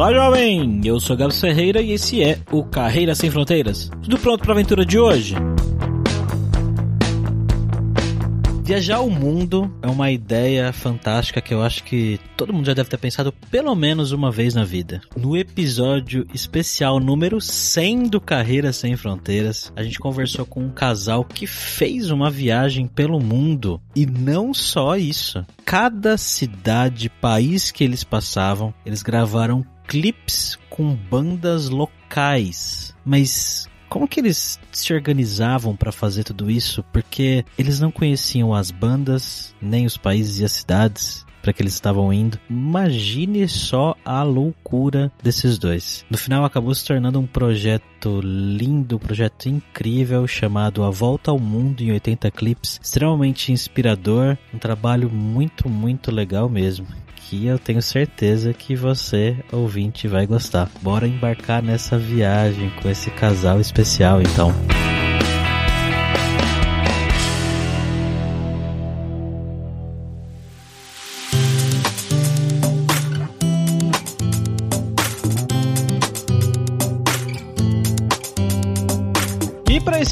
Olá, jovem! Eu sou Gabs Ferreira e esse é o Carreira Sem Fronteiras. Tudo pronto para a aventura de hoje? Viajar o mundo é uma ideia fantástica que eu acho que todo mundo já deve ter pensado pelo menos uma vez na vida. No episódio especial número 100 do Carreira Sem Fronteiras, a gente conversou com um casal que fez uma viagem pelo mundo. E não só isso. Cada cidade, país que eles passavam, eles gravaram clips com bandas locais. Mas como que eles se organizavam para fazer tudo isso? Porque eles não conheciam as bandas, nem os países e as cidades para que eles estavam indo. Imagine só a loucura desses dois. No final acabou se tornando um projeto lindo, um projeto incrível chamado A Volta ao Mundo em 80 clipes, extremamente inspirador, um trabalho muito, muito legal mesmo que eu tenho certeza que você, ouvinte, vai gostar. Bora embarcar nessa viagem com esse casal especial, então. esse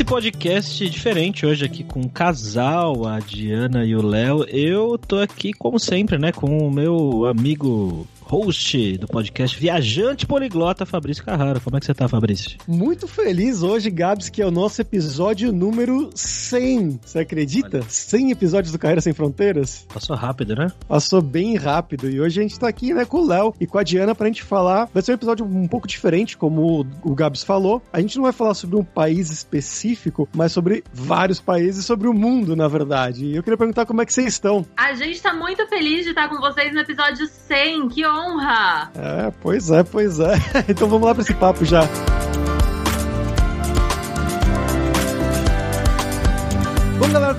podcast diferente hoje aqui com o casal, a Diana e o Léo. Eu tô aqui, como sempre, né, com o meu amigo host do podcast Viajante Poliglota, Fabrício Carrara. Como é que você tá, Fabrício? Muito feliz hoje, Gabs, que é o nosso episódio número 100. Você acredita? Olha. 100 episódios do Carreira Sem Fronteiras? Passou rápido, né? Passou bem rápido. E hoje a gente tá aqui, né, com o Léo e com a Diana pra gente falar. Vai ser um episódio um pouco diferente, como o Gabs falou. A gente não vai falar sobre um país específico, mas sobre vários países, sobre o mundo, na verdade. E eu queria perguntar como é que vocês estão. A gente tá muito feliz de estar com vocês no episódio 100. Que honra! Honra! É, pois é, pois é. Então vamos lá para esse papo já. Bom, galera,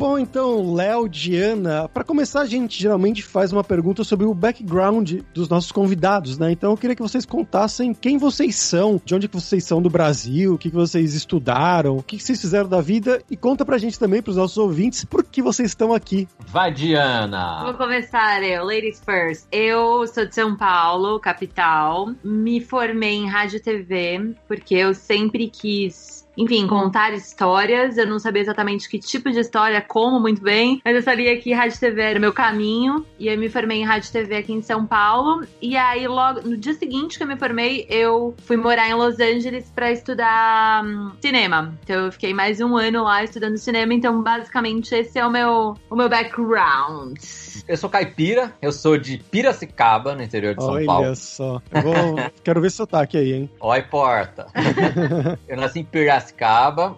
Bom, então, Léo, Diana, para começar, a gente geralmente faz uma pergunta sobre o background dos nossos convidados, né? Então eu queria que vocês contassem quem vocês são, de onde que vocês são do Brasil, o que, que vocês estudaram, o que, que vocês fizeram da vida e conta pra gente também, pros nossos ouvintes, por que vocês estão aqui. Vai, Diana! Vou começar eu, ladies first. Eu sou de São Paulo, capital. Me formei em rádio e TV, porque eu sempre quis enfim, contar histórias. Eu não sabia exatamente que tipo de história, como muito bem, mas eu sabia que rádio TV era meu caminho. E eu me formei em rádio TV aqui em São Paulo. E aí, logo no dia seguinte que eu me formei, eu fui morar em Los Angeles para estudar hum, cinema. Então eu fiquei mais um ano lá estudando cinema. Então, basicamente, esse é o meu, o meu background. Eu sou caipira, eu sou de Piracicaba, no interior de São Olha Paulo. Olha só. Eu vou... Quero ver esse sotaque aí, hein? Oi, porta. eu nasci em Piracicaba,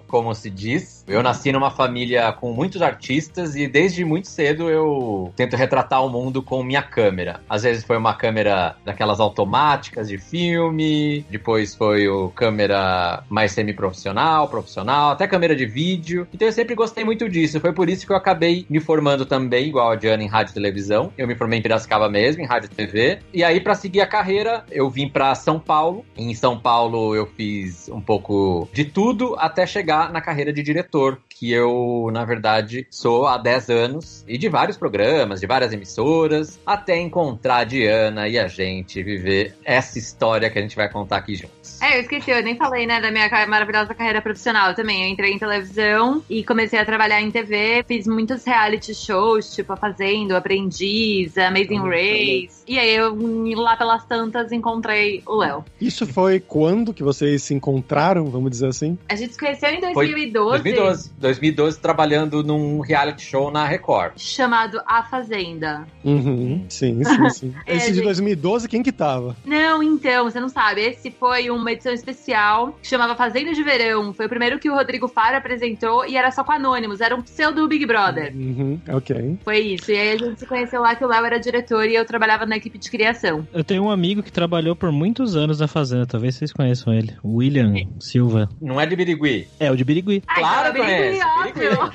como se diz. Eu nasci numa família com muitos artistas e desde muito cedo eu tento retratar o mundo com minha câmera. Às vezes foi uma câmera daquelas automáticas de filme, depois foi o câmera mais semi-profissional, profissional, até câmera de vídeo. Então eu sempre gostei muito disso. Foi por isso que eu acabei me formando também, igual a Diana, em rádio e televisão. Eu me formei em Piracicaba mesmo, em rádio e TV. E aí, para seguir a carreira, eu vim para São Paulo. Em São Paulo, eu fiz um pouco de tudo até chegar na carreira de diretor, diretor que eu, na verdade, sou há 10 anos e de vários programas, de várias emissoras, até encontrar a Diana e a gente viver essa história que a gente vai contar aqui juntos. É, eu esqueci, eu nem falei, né, da minha maravilhosa carreira profissional também. Eu entrei em televisão e comecei a trabalhar em TV, fiz muitos reality shows, tipo A Fazenda, Aprendiz, Amazing Race. E aí eu, lá pelas tantas, encontrei o Léo. Isso foi quando que vocês se encontraram, vamos dizer assim? A gente se conheceu em 2012. Foi 2012. 2012 trabalhando num reality show na Record. Chamado A Fazenda. Uhum. Sim, sim, sim. É, Esse de gente. 2012, quem que tava? Não, então, você não sabe. Esse foi uma edição especial que chamava Fazenda de Verão. Foi o primeiro que o Rodrigo Faro apresentou e era só com anônimos. Era um pseudo Big Brother. Uhum, ok. Foi isso. E aí a gente se conheceu lá que o Léo era diretor e eu trabalhava na equipe de criação. Eu tenho um amigo que trabalhou por muitos anos na Fazenda, talvez vocês conheçam ele. William Silva. Não é de Birigui. É, o de Birigui. Ai, Claro então, que Birigui, óbvio.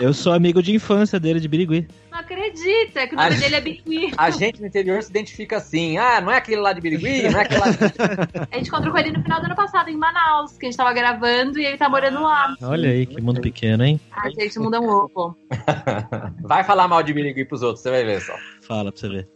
Eu sou amigo de infância dele de Birigui. Não acredita que o nome A- dele é Birigui. A gente no interior se identifica assim. Ah, não é aquele lá de Birigui? Não é aquele lá de... A gente encontrou com ele no final do ano passado, em Manaus, que a gente tava gravando e ele tá morando lá. Olha aí, que mundo pequeno, hein? A gente muda um ovo. Vai falar mal de Birigui pros outros, você vai ver só. Fala pra você ver.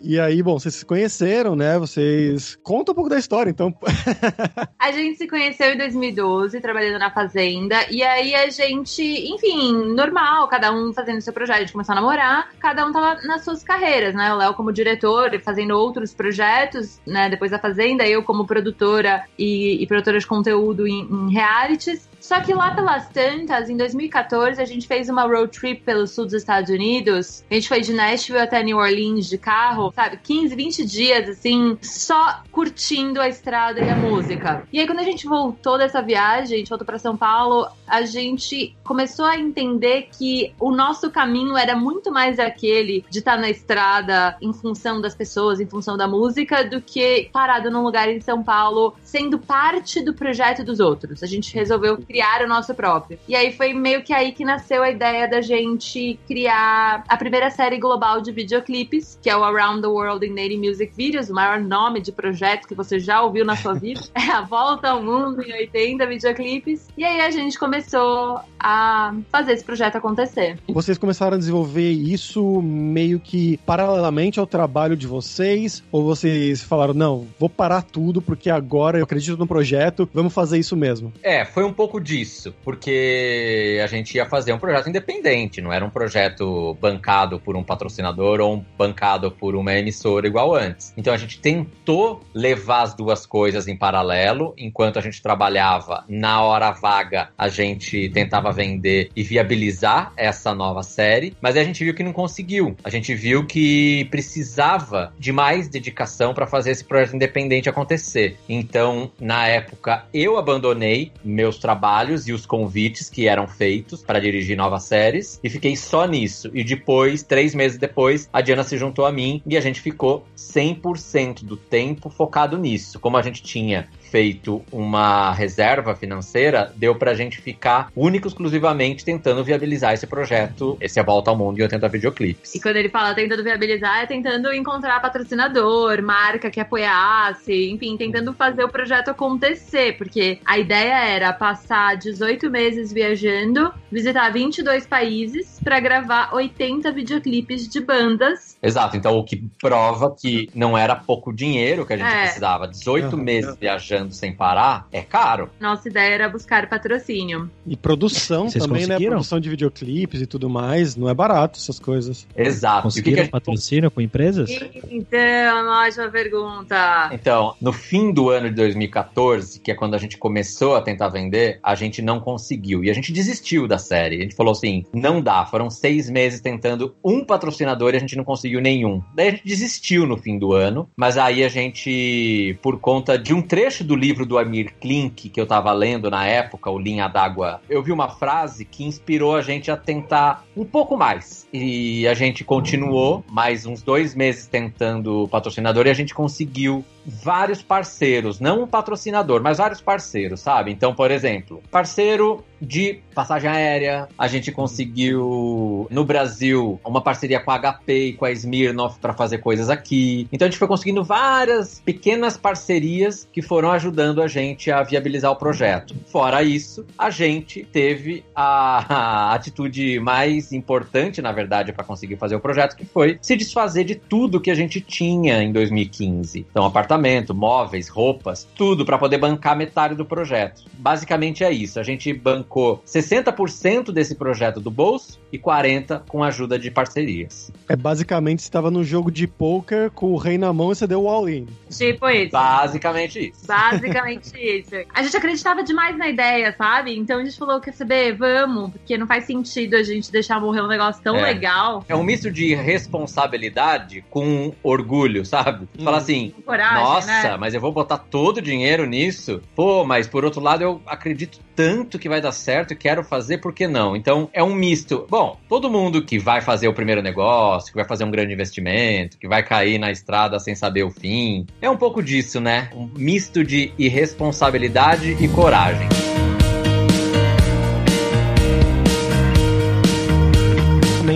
E aí, bom, vocês se conheceram, né? Vocês. Conta um pouco da história, então. A gente se conheceu em 2012, trabalhando na Fazenda, e aí a gente, enfim, normal, cada um fazendo seu projeto, a gente começou a namorar, cada um tava nas suas carreiras, né? O Léo como diretor, fazendo outros projetos, né? Depois da Fazenda, eu como produtora e, e produtora de conteúdo em, em realities. Só que lá pelas tantas, em 2014, a gente fez uma road trip pelo sul dos Estados Unidos. A gente foi de Nashville até New Orleans de carro, sabe? 15, 20 dias, assim, só curtindo a estrada e a música. E aí, quando a gente voltou dessa viagem, a gente voltou pra São Paulo, a gente começou a entender que o nosso caminho era muito mais aquele de estar na estrada em função das pessoas, em função da música, do que parado num lugar em São Paulo, sendo parte do projeto dos outros. A gente resolveu criar o nosso próprio. E aí foi meio que aí que nasceu a ideia da gente criar a primeira série global de videoclipes, que é o Around the World in 80 Music Videos, o maior nome de projeto que você já ouviu na sua vida. É a volta ao mundo em 80 videoclipes. E aí a gente começou a fazer esse projeto acontecer. Vocês começaram a desenvolver isso meio que paralelamente ao trabalho de vocês? Ou vocês falaram, não, vou parar tudo porque agora eu acredito no projeto, vamos fazer isso mesmo? É, foi um pouco disso, porque a gente ia fazer um projeto independente, não era um projeto bancado por um patrocinador ou um bancado por uma emissora igual antes. Então a gente tentou levar as duas coisas em paralelo, enquanto a gente trabalhava na hora vaga, a gente tentava vender e viabilizar essa nova série, mas a gente viu que não conseguiu. A gente viu que precisava de mais dedicação para fazer esse projeto independente acontecer. Então, na época, eu abandonei meus trabalhos e os convites que eram feitos para dirigir novas séries e fiquei só nisso. E depois, três meses depois, a Diana se juntou a mim e a gente ficou 100% do tempo focado nisso. Como a gente tinha feito uma reserva financeira, deu pra gente ficar único exclusivamente tentando viabilizar esse projeto, esse A Volta ao Mundo em 80 videoclipes. E quando ele fala tentando viabilizar, é tentando encontrar patrocinador, marca que apoiasse, enfim, tentando fazer o projeto acontecer, porque a ideia era passar 18 meses viajando, visitar 22 países pra gravar 80 videoclipes de bandas. Exato, então o que prova que não era pouco dinheiro que a gente É. precisava. 18 Uhum. meses viajando sem parar é caro. Nossa ideia era buscar patrocínio. E produção Vocês também, né? conseguiram? Produção de videoclipes e tudo mais. Não é barato essas coisas. Exato. O que que Conseguiram patrocínio com empresas? Então, uma ótima pergunta. Então, no fim do ano de 2014, que é quando a gente começou a tentar vender, a gente não conseguiu. E a gente desistiu da série. A gente falou assim: não dá. Foram seis meses tentando um patrocinador e a gente não conseguiu nenhum. Daí a gente desistiu no fim do ano. Mas aí a gente, por conta de um trecho do livro do Amir Klink que eu tava lendo na época, o Linha d'Água, eu vi uma frase que inspirou a gente a tentar um pouco mais. E a gente continuou mais uns dois meses tentando patrocinador e a gente conseguiu vários parceiros, não um patrocinador, mas vários parceiros, sabe? Então, por exemplo, parceiro de passagem aérea, a gente conseguiu no Brasil uma parceria com a HP e com a Smirnoff para fazer coisas aqui. Então a gente foi conseguindo várias pequenas parcerias que foram ajudando a gente a viabilizar o projeto. Fora isso, a gente teve a, a atitude mais importante, na verdade, para conseguir fazer o projeto, que foi se desfazer de tudo que a gente tinha em 2015. Então, apartamento, móveis, roupas, tudo para poder bancar metade do projeto. Basicamente é isso. A gente bancou bancou 60% desse projeto do bolso e 40% com a ajuda de parcerias. É basicamente você estava num jogo de poker com o rei na mão e você deu o all-in. Tipo isso. Basicamente isso. Basicamente isso. A gente acreditava demais na ideia, sabe? Então a gente falou, quer saber? Vamos, porque não faz sentido a gente deixar morrer um negócio tão É. legal. É um misto de responsabilidade com orgulho, sabe? Hum. Fala assim, Com coragem, nossa, né? mas eu vou botar todo o dinheiro nisso? Pô, mas por outro lado eu acredito tanto que vai dar certo e quero fazer, por que não? Então é um misto. Bom, todo mundo que vai fazer o primeiro negócio, que vai fazer um grande investimento, que vai cair na estrada sem saber o fim, é um pouco disso, né? Um misto de irresponsabilidade e coragem.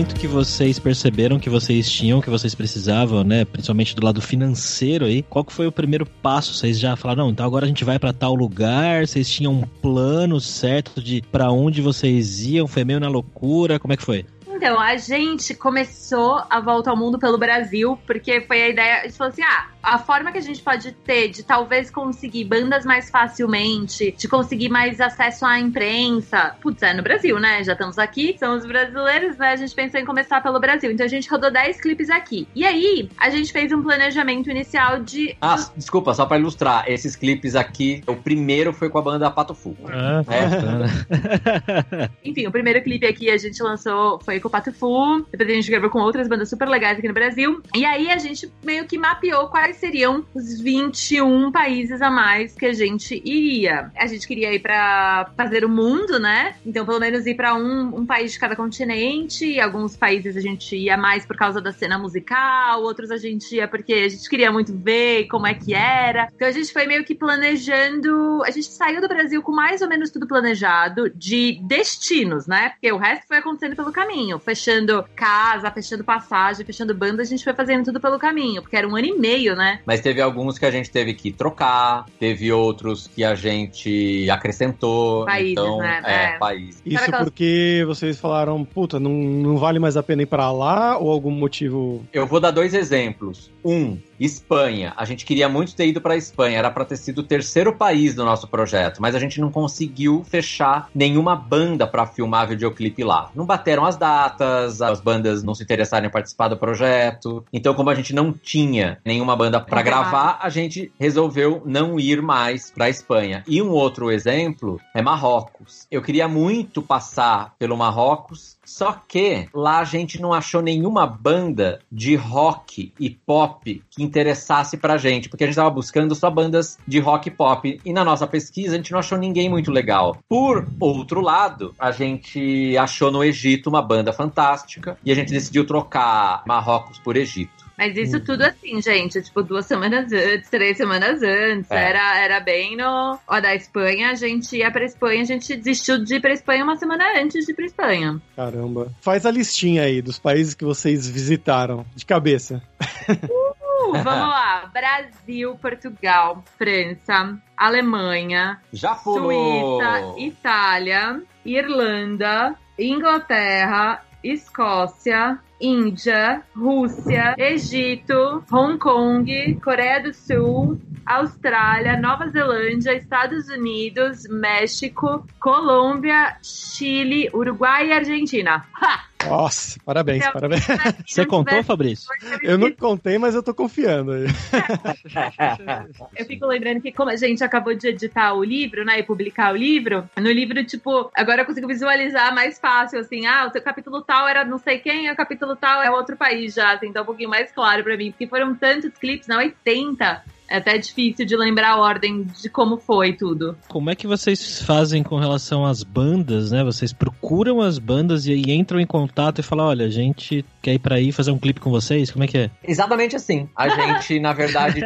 Momento que vocês perceberam que vocês tinham, que vocês precisavam, né? Principalmente do lado financeiro aí. Qual que foi o primeiro passo? Vocês já falaram, não, então agora a gente vai pra tal lugar. Vocês tinham um plano certo de pra onde vocês iam? Foi meio na loucura? Como é que foi? Então, a gente começou a volta ao mundo pelo Brasil, porque foi a ideia. A gente falou assim: ah, a forma que a gente pode ter de talvez conseguir bandas mais facilmente, de conseguir mais acesso à imprensa. Putz, é no Brasil, né? Já estamos aqui, somos brasileiros, né? A gente pensou em começar pelo Brasil. Então a gente rodou 10 clipes aqui. E aí, a gente fez um planejamento inicial de. Ah, desculpa, só pra ilustrar, esses clipes aqui, o primeiro foi com a banda Pato Fu. Ah, É. bacana. Enfim, o primeiro clipe aqui a gente lançou foi com o Pato Fu. Depois a gente gravou com outras bandas super legais aqui no Brasil. E aí a gente meio que mapeou quais seriam os 21 países a mais que a gente iria. A gente queria ir pra fazer o mundo, né? Então, pelo menos ir pra um, um país de cada continente. E alguns países a gente ia mais por causa da cena musical, outros a gente ia porque a gente queria muito ver como é que era. Então a gente foi meio que planejando. A gente saiu do Brasil com mais ou menos tudo planejado de destinos, né? Porque o resto foi acontecendo pelo caminho. Fechando casa, fechando passagem, fechando banda, a gente foi fazendo tudo pelo caminho. Porque era um ano e meio, né? Mas teve alguns que a gente teve que trocar, teve outros que a gente acrescentou. Países, então, né? É, É. país. Isso aquelas- porque vocês falaram, puta, não, não vale mais a pena ir pra lá ou algum motivo. Eu vou dar dois exemplos. Um, Espanha. A gente queria muito ter ido para Espanha, era para ter sido o terceiro país do nosso projeto, mas a gente não conseguiu fechar nenhuma banda para filmar videoclipe lá. Não bateram as datas, as bandas não se interessaram em participar do projeto. Então, como a gente não tinha nenhuma banda para gravar, a gente resolveu não ir mais para Espanha. E um outro exemplo é Marrocos. Eu queria muito passar pelo Marrocos, só que lá a gente não achou nenhuma banda de rock e pop que interessasse pra gente, porque a gente tava buscando só bandas de rock e pop. E na nossa pesquisa a gente não achou ninguém muito legal. Por outro lado, a gente achou no Egito uma banda fantástica e a gente decidiu trocar Marrocos por Egito. Mas isso tudo assim, gente, tipo, duas semanas antes, três semanas antes. É. Era, era bem no. Ó, da Espanha, a gente ia pra Espanha, a gente desistiu de ir pra Espanha uma semana antes de ir pra Espanha. Caramba. Faz a listinha aí dos países que vocês visitaram, de cabeça. Uh, vamos lá. Brasil, Portugal, França, Alemanha, Já pulou! Suíça, Itália, Irlanda, Inglaterra, Escócia, Índia, Rússia, Egito, Hong Kong, Coreia do Sul, Austrália, Nova Zelândia, Estados Unidos, México, Colômbia, Chile, Uruguai e Argentina. Ha! Nossa, parabéns, Então, parabéns. Você contou, Fabrício? Eu não contei, mas eu tô confiando aí. Eu fico lembrando que, como a gente acabou de editar o livro, né, e publicar o livro, no livro, tipo, agora eu consigo visualizar mais fácil, assim, ah, o seu capítulo tal era não sei quem, e o capítulo tal é outro país já, assim, tá um pouquinho mais claro pra mim, porque foram tantos clipes, não, 80. É até difícil de lembrar a ordem de como foi tudo. Como é que vocês fazem com relação às bandas, né? Vocês procuram as bandas e aí entram em contato e falam, olha, a gente quer ir pra aí fazer um clipe com vocês? Como é que é? Exatamente assim. A gente, na verdade,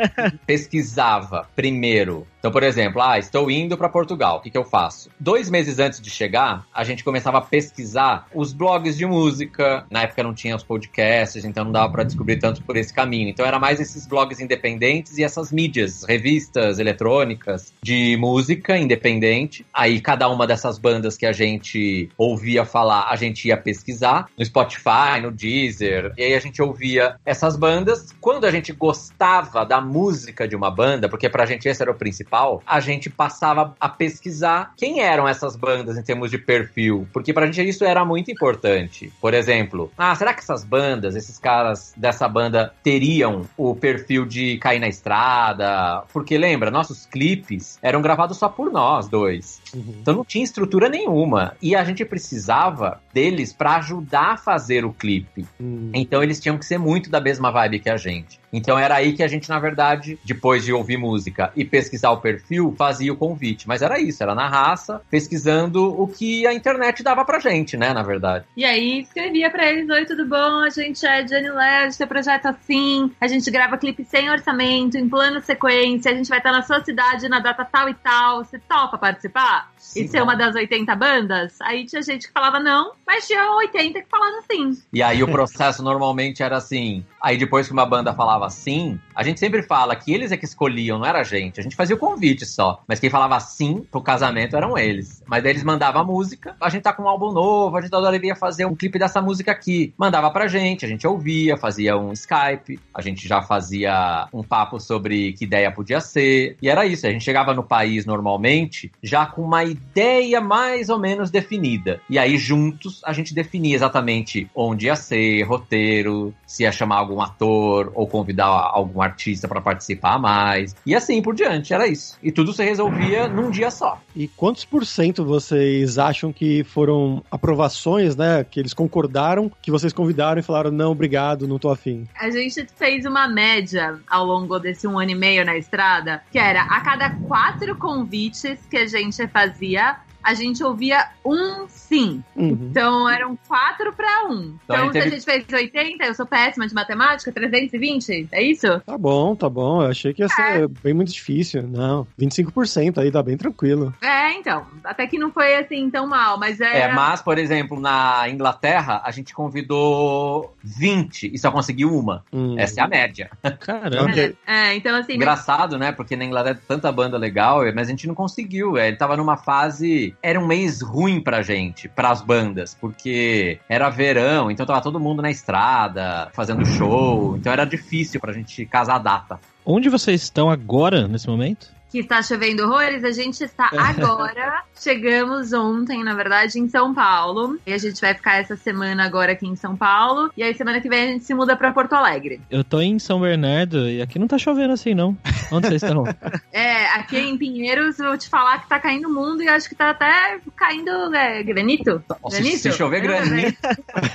pesquisava primeiro. Então, por exemplo, ah, estou indo para Portugal, o que, que eu faço? Dois meses antes de chegar, a gente começava a pesquisar os blogs de música. Na época não tinha os podcasts, então não dava para descobrir tanto por esse caminho. Então era mais esses blogs independentes e essas mídias, revistas eletrônicas de música independente. Aí cada uma dessas bandas que a gente ouvia falar, a gente ia pesquisar no Spotify, no Deezer. E aí a gente ouvia essas bandas. Quando a gente gostava da música de uma banda, porque pra gente esse era o principal, a gente passava a pesquisar quem eram essas bandas em termos de perfil, porque pra gente isso era muito importante. Por exemplo, ah, será que essas bandas, esses caras dessa banda teriam o perfil de cair na estrada? Porque lembra, nossos clipes eram gravados só por nós dois. Uhum. Então não tinha estrutura nenhuma. E a gente precisava deles para ajudar a fazer o clipe. Uhum. Então eles tinham que ser muito da mesma vibe que a gente. Então era aí que a gente, na verdade, depois de ouvir música e pesquisar o perfil, fazia o convite. Mas era isso, era na raça, pesquisando o que a internet dava pra gente, né, na verdade. E aí escrevia pra eles: Oi, tudo bom? A gente é Johnny Led, seu projeto assim, a gente grava clipe sem orçamento, em plano sequência, a gente vai estar na sua cidade na data tal e tal. Você topa participar? Sim, e ser uma das 80 bandas? Aí tinha gente que falava não, mas tinha 80 que falava sim. E aí o processo normalmente era assim: Aí depois que uma banda falava sim, a gente sempre fala que eles é que escolhiam, não era a gente. A gente fazia o convite só. Mas quem falava sim pro casamento eram eles. Mas daí eles mandavam a música, a gente tá com um álbum novo, a gente adoraria fazer um clipe dessa música aqui. Mandava pra gente, a gente ouvia, fazia um Skype, a gente já fazia um papo sobre que ideia podia ser. E era isso, a gente chegava no país normalmente já com uma ideia mais ou menos definida. E aí juntos a gente definia exatamente onde ia ser, roteiro, se ia chamar algum ator ou convidar algum artista para participar mais. E assim por diante, era isso. E tudo se resolvia num dia só. E quantos por cento vocês acham que foram aprovações, né? Que eles concordaram, que vocês convidaram e falaram, não, obrigado, não tô afim? A gente fez uma média ao longo desse um ano e meio na estrada, que era a cada quatro convites que a gente fazia, a gente ouvia um sim. Uhum. Então eram quatro para um. Então, então a se teve... a gente fez 80, eu sou péssima de matemática, 320, é isso? Tá bom, tá bom. Eu achei que ia ser é. bem muito difícil. Não, 25% aí tá bem tranquilo. É, então. Até que não foi assim tão mal, mas é. É, mas, por exemplo, na Inglaterra, a gente convidou 20 e só conseguiu uma. Hum. Essa é a média. Caramba. É, é então assim. Engraçado, né? Porque na Inglaterra tanta banda legal, mas a gente não conseguiu. É, ele tava numa fase era um mês ruim pra gente, pras bandas, porque era verão, então tava todo mundo na estrada, fazendo show, então era difícil pra gente casar a data. Onde vocês estão agora, nesse momento? Que está chovendo horrores, a gente está agora, chegamos ontem, na verdade, em São Paulo. E a gente vai ficar essa semana agora aqui em São Paulo. E aí semana que vem a gente se muda para Porto Alegre. Eu tô em São Bernardo e aqui não tá chovendo assim, não. Onde vocês estão? é, aqui em Pinheiros, eu vou te falar que tá caindo o mundo e acho que tá até caindo é, granito. Nossa, granito? Se chover granito.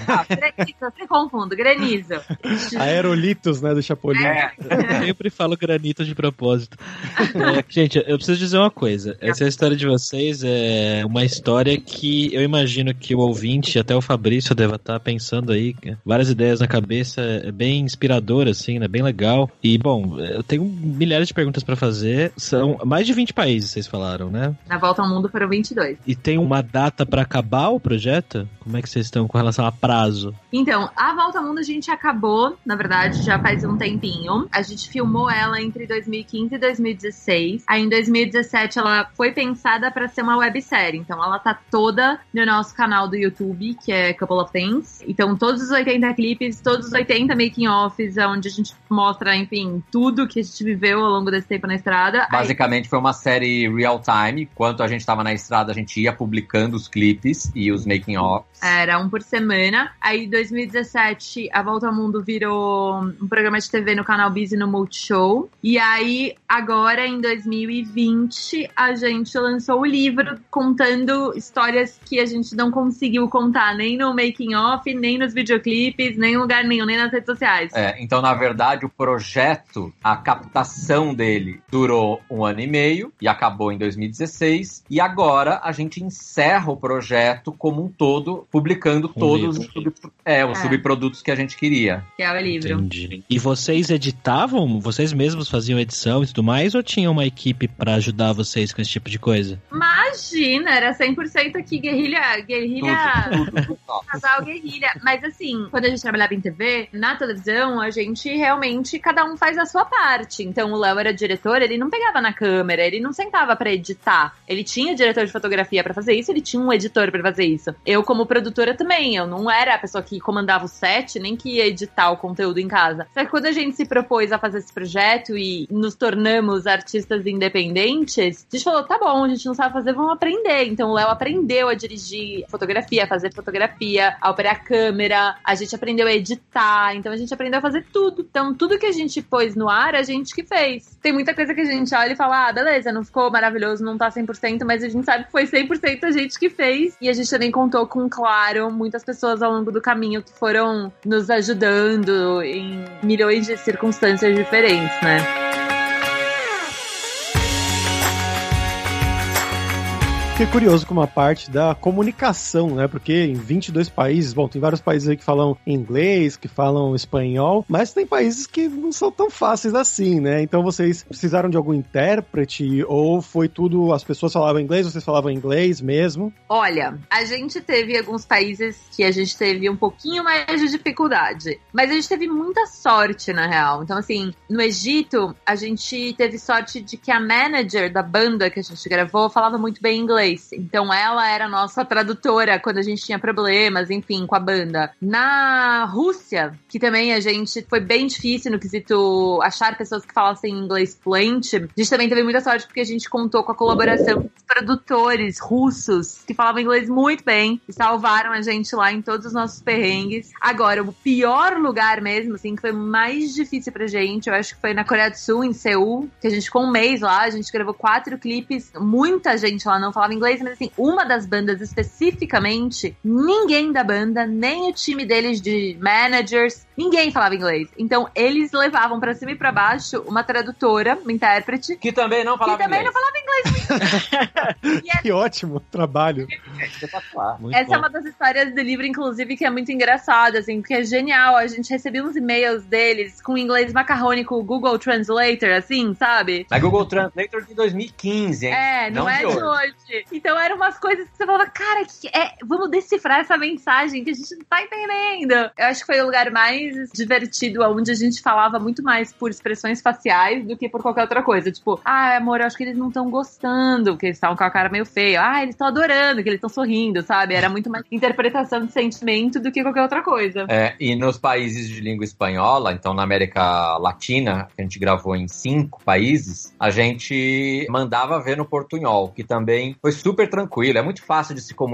ah, granito, eu confundo, granizo. Aerolitos, né, do Chapolin. É. Eu sempre falo granito de propósito. É, Gente, eu preciso dizer uma coisa. Essa história de vocês é uma história que eu imagino que o ouvinte, até o Fabrício, deva estar pensando aí, várias ideias na cabeça, é bem inspiradora, assim, né? Bem legal. E, bom, eu tenho milhares de perguntas para fazer. São mais de 20 países, vocês falaram, né? Na volta ao mundo foram 22. E tem uma data para acabar o projeto? Como é que vocês estão com relação a prazo? Então, a volta ao mundo a gente acabou, na verdade, já faz um tempinho. A gente filmou ela entre 2015 e 2016. Aí em 2017 ela foi pensada para ser uma websérie. Então ela tá toda no nosso canal do YouTube, que é Couple of Things. Então todos os 80 clipes, todos os 80 making-offs, onde a gente mostra, enfim, tudo que a gente viveu ao longo desse tempo na estrada. Basicamente Aí... foi uma série real time. Enquanto a gente tava na estrada, a gente ia publicando os clipes e os making-offs. Era um por semana. Aí em 2017 a Volta ao Mundo virou um programa de TV no canal Busy no Multishow. E aí agora em 2020 2020, a gente lançou o livro contando histórias que a gente não conseguiu contar nem no making off, nem nos videoclipes, nem em lugar nenhum, nem nas redes sociais. É, então, na verdade, o projeto, a captação dele durou um ano e meio e acabou em 2016. E agora a gente encerra o projeto como um todo, publicando um todos os, sub, é, os é. subprodutos que a gente queria. Que é o livro. Entendi. E vocês editavam? Vocês mesmos faziam edição e tudo mais? Ou tinha uma equipe para ajudar vocês com esse tipo de coisa? Imagina, era 100% aqui guerrilha, guerrilha, casal guerrilha. Mas assim, quando a gente trabalhava em TV, na televisão, a gente realmente, cada um faz a sua parte. Então o Léo era diretor, ele não pegava na câmera, ele não sentava pra editar. Ele tinha diretor de fotografia pra fazer isso, ele tinha um editor pra fazer isso. Eu, como produtora, também. Eu não era a pessoa que comandava o set, nem que ia editar o conteúdo em casa. Só que quando a gente se propôs a fazer esse projeto e nos tornamos artistas independentes, a gente falou: tá bom, a gente não sabe fazer, vamos aprender. Então o Léo aprendeu a dirigir fotografia, a fazer fotografia, a operar a câmera, a gente aprendeu a editar, então a gente aprendeu a fazer tudo. Então tudo que a gente pôs no ar, a gente que fez. Tem muita coisa que a gente olha e fala: ah, beleza, não ficou maravilhoso, não tá 100%, mas a gente sabe que foi 100% a gente que fez. E a gente também contou com, claro, muitas pessoas ao longo do caminho que foram nos ajudando em milhões de circunstâncias diferentes, né? Fiquei curioso com uma parte da comunicação, né? Porque em 22 países, bom, tem vários países aí que falam inglês, que falam espanhol, mas tem países que não são tão fáceis assim, né? Então vocês precisaram de algum intérprete ou foi tudo, as pessoas falavam inglês, vocês falavam inglês mesmo? Olha, a gente teve alguns países que a gente teve um pouquinho mais de dificuldade, mas a gente teve muita sorte, na real. Então, assim, no Egito, a gente teve sorte de que a manager da banda que a gente gravou falava muito bem inglês. Então, ela era nossa tradutora quando a gente tinha problemas, enfim, com a banda. Na Rússia, que também a gente foi bem difícil no quesito achar pessoas que falassem inglês fluente, a gente também teve muita sorte porque a gente contou com a colaboração dos produtores russos que falavam inglês muito bem e salvaram a gente lá em todos os nossos perrengues. Agora, o pior lugar mesmo, assim, que foi mais difícil pra gente, eu acho que foi na Coreia do Sul, em Seul, que a gente ficou um mês lá, a gente gravou quatro clipes, muita gente lá não falava inglês, mas assim, uma das bandas especificamente, ninguém da banda, nem o time deles de managers, ninguém falava inglês. Então, eles levavam pra cima e pra baixo uma tradutora, uma intérprete, Que também não que falava também inglês. não falava inglês. e Que ótimo trabalho. Muito Essa é uma das histórias do livro, inclusive, que é muito engraçada, assim, porque é genial. A gente recebeu uns e-mails deles com inglês macarrônico, Google Translator, assim, sabe? Na Google Translator de 2015, hein? É, não, Não é de de hoje. Então eram umas coisas que você falava, cara, que é, vamos decifrar essa mensagem que a gente não tá entendendo. Eu acho que foi o lugar mais divertido, onde a gente falava muito mais por expressões faciais do que por qualquer outra coisa. Tipo, ah, amor, eu acho que eles não estão gostando, que eles estavam com a cara meio feia. Ah, eles estão adorando, que eles estão sorrindo, sabe? Era muito mais interpretação de sentimento do que qualquer outra coisa. É, e nos países de língua espanhola, então na América Latina, que a gente gravou em cinco países, a gente mandava ver no portunhol, que também foi super tranquilo, é muito fácil de se comunicar,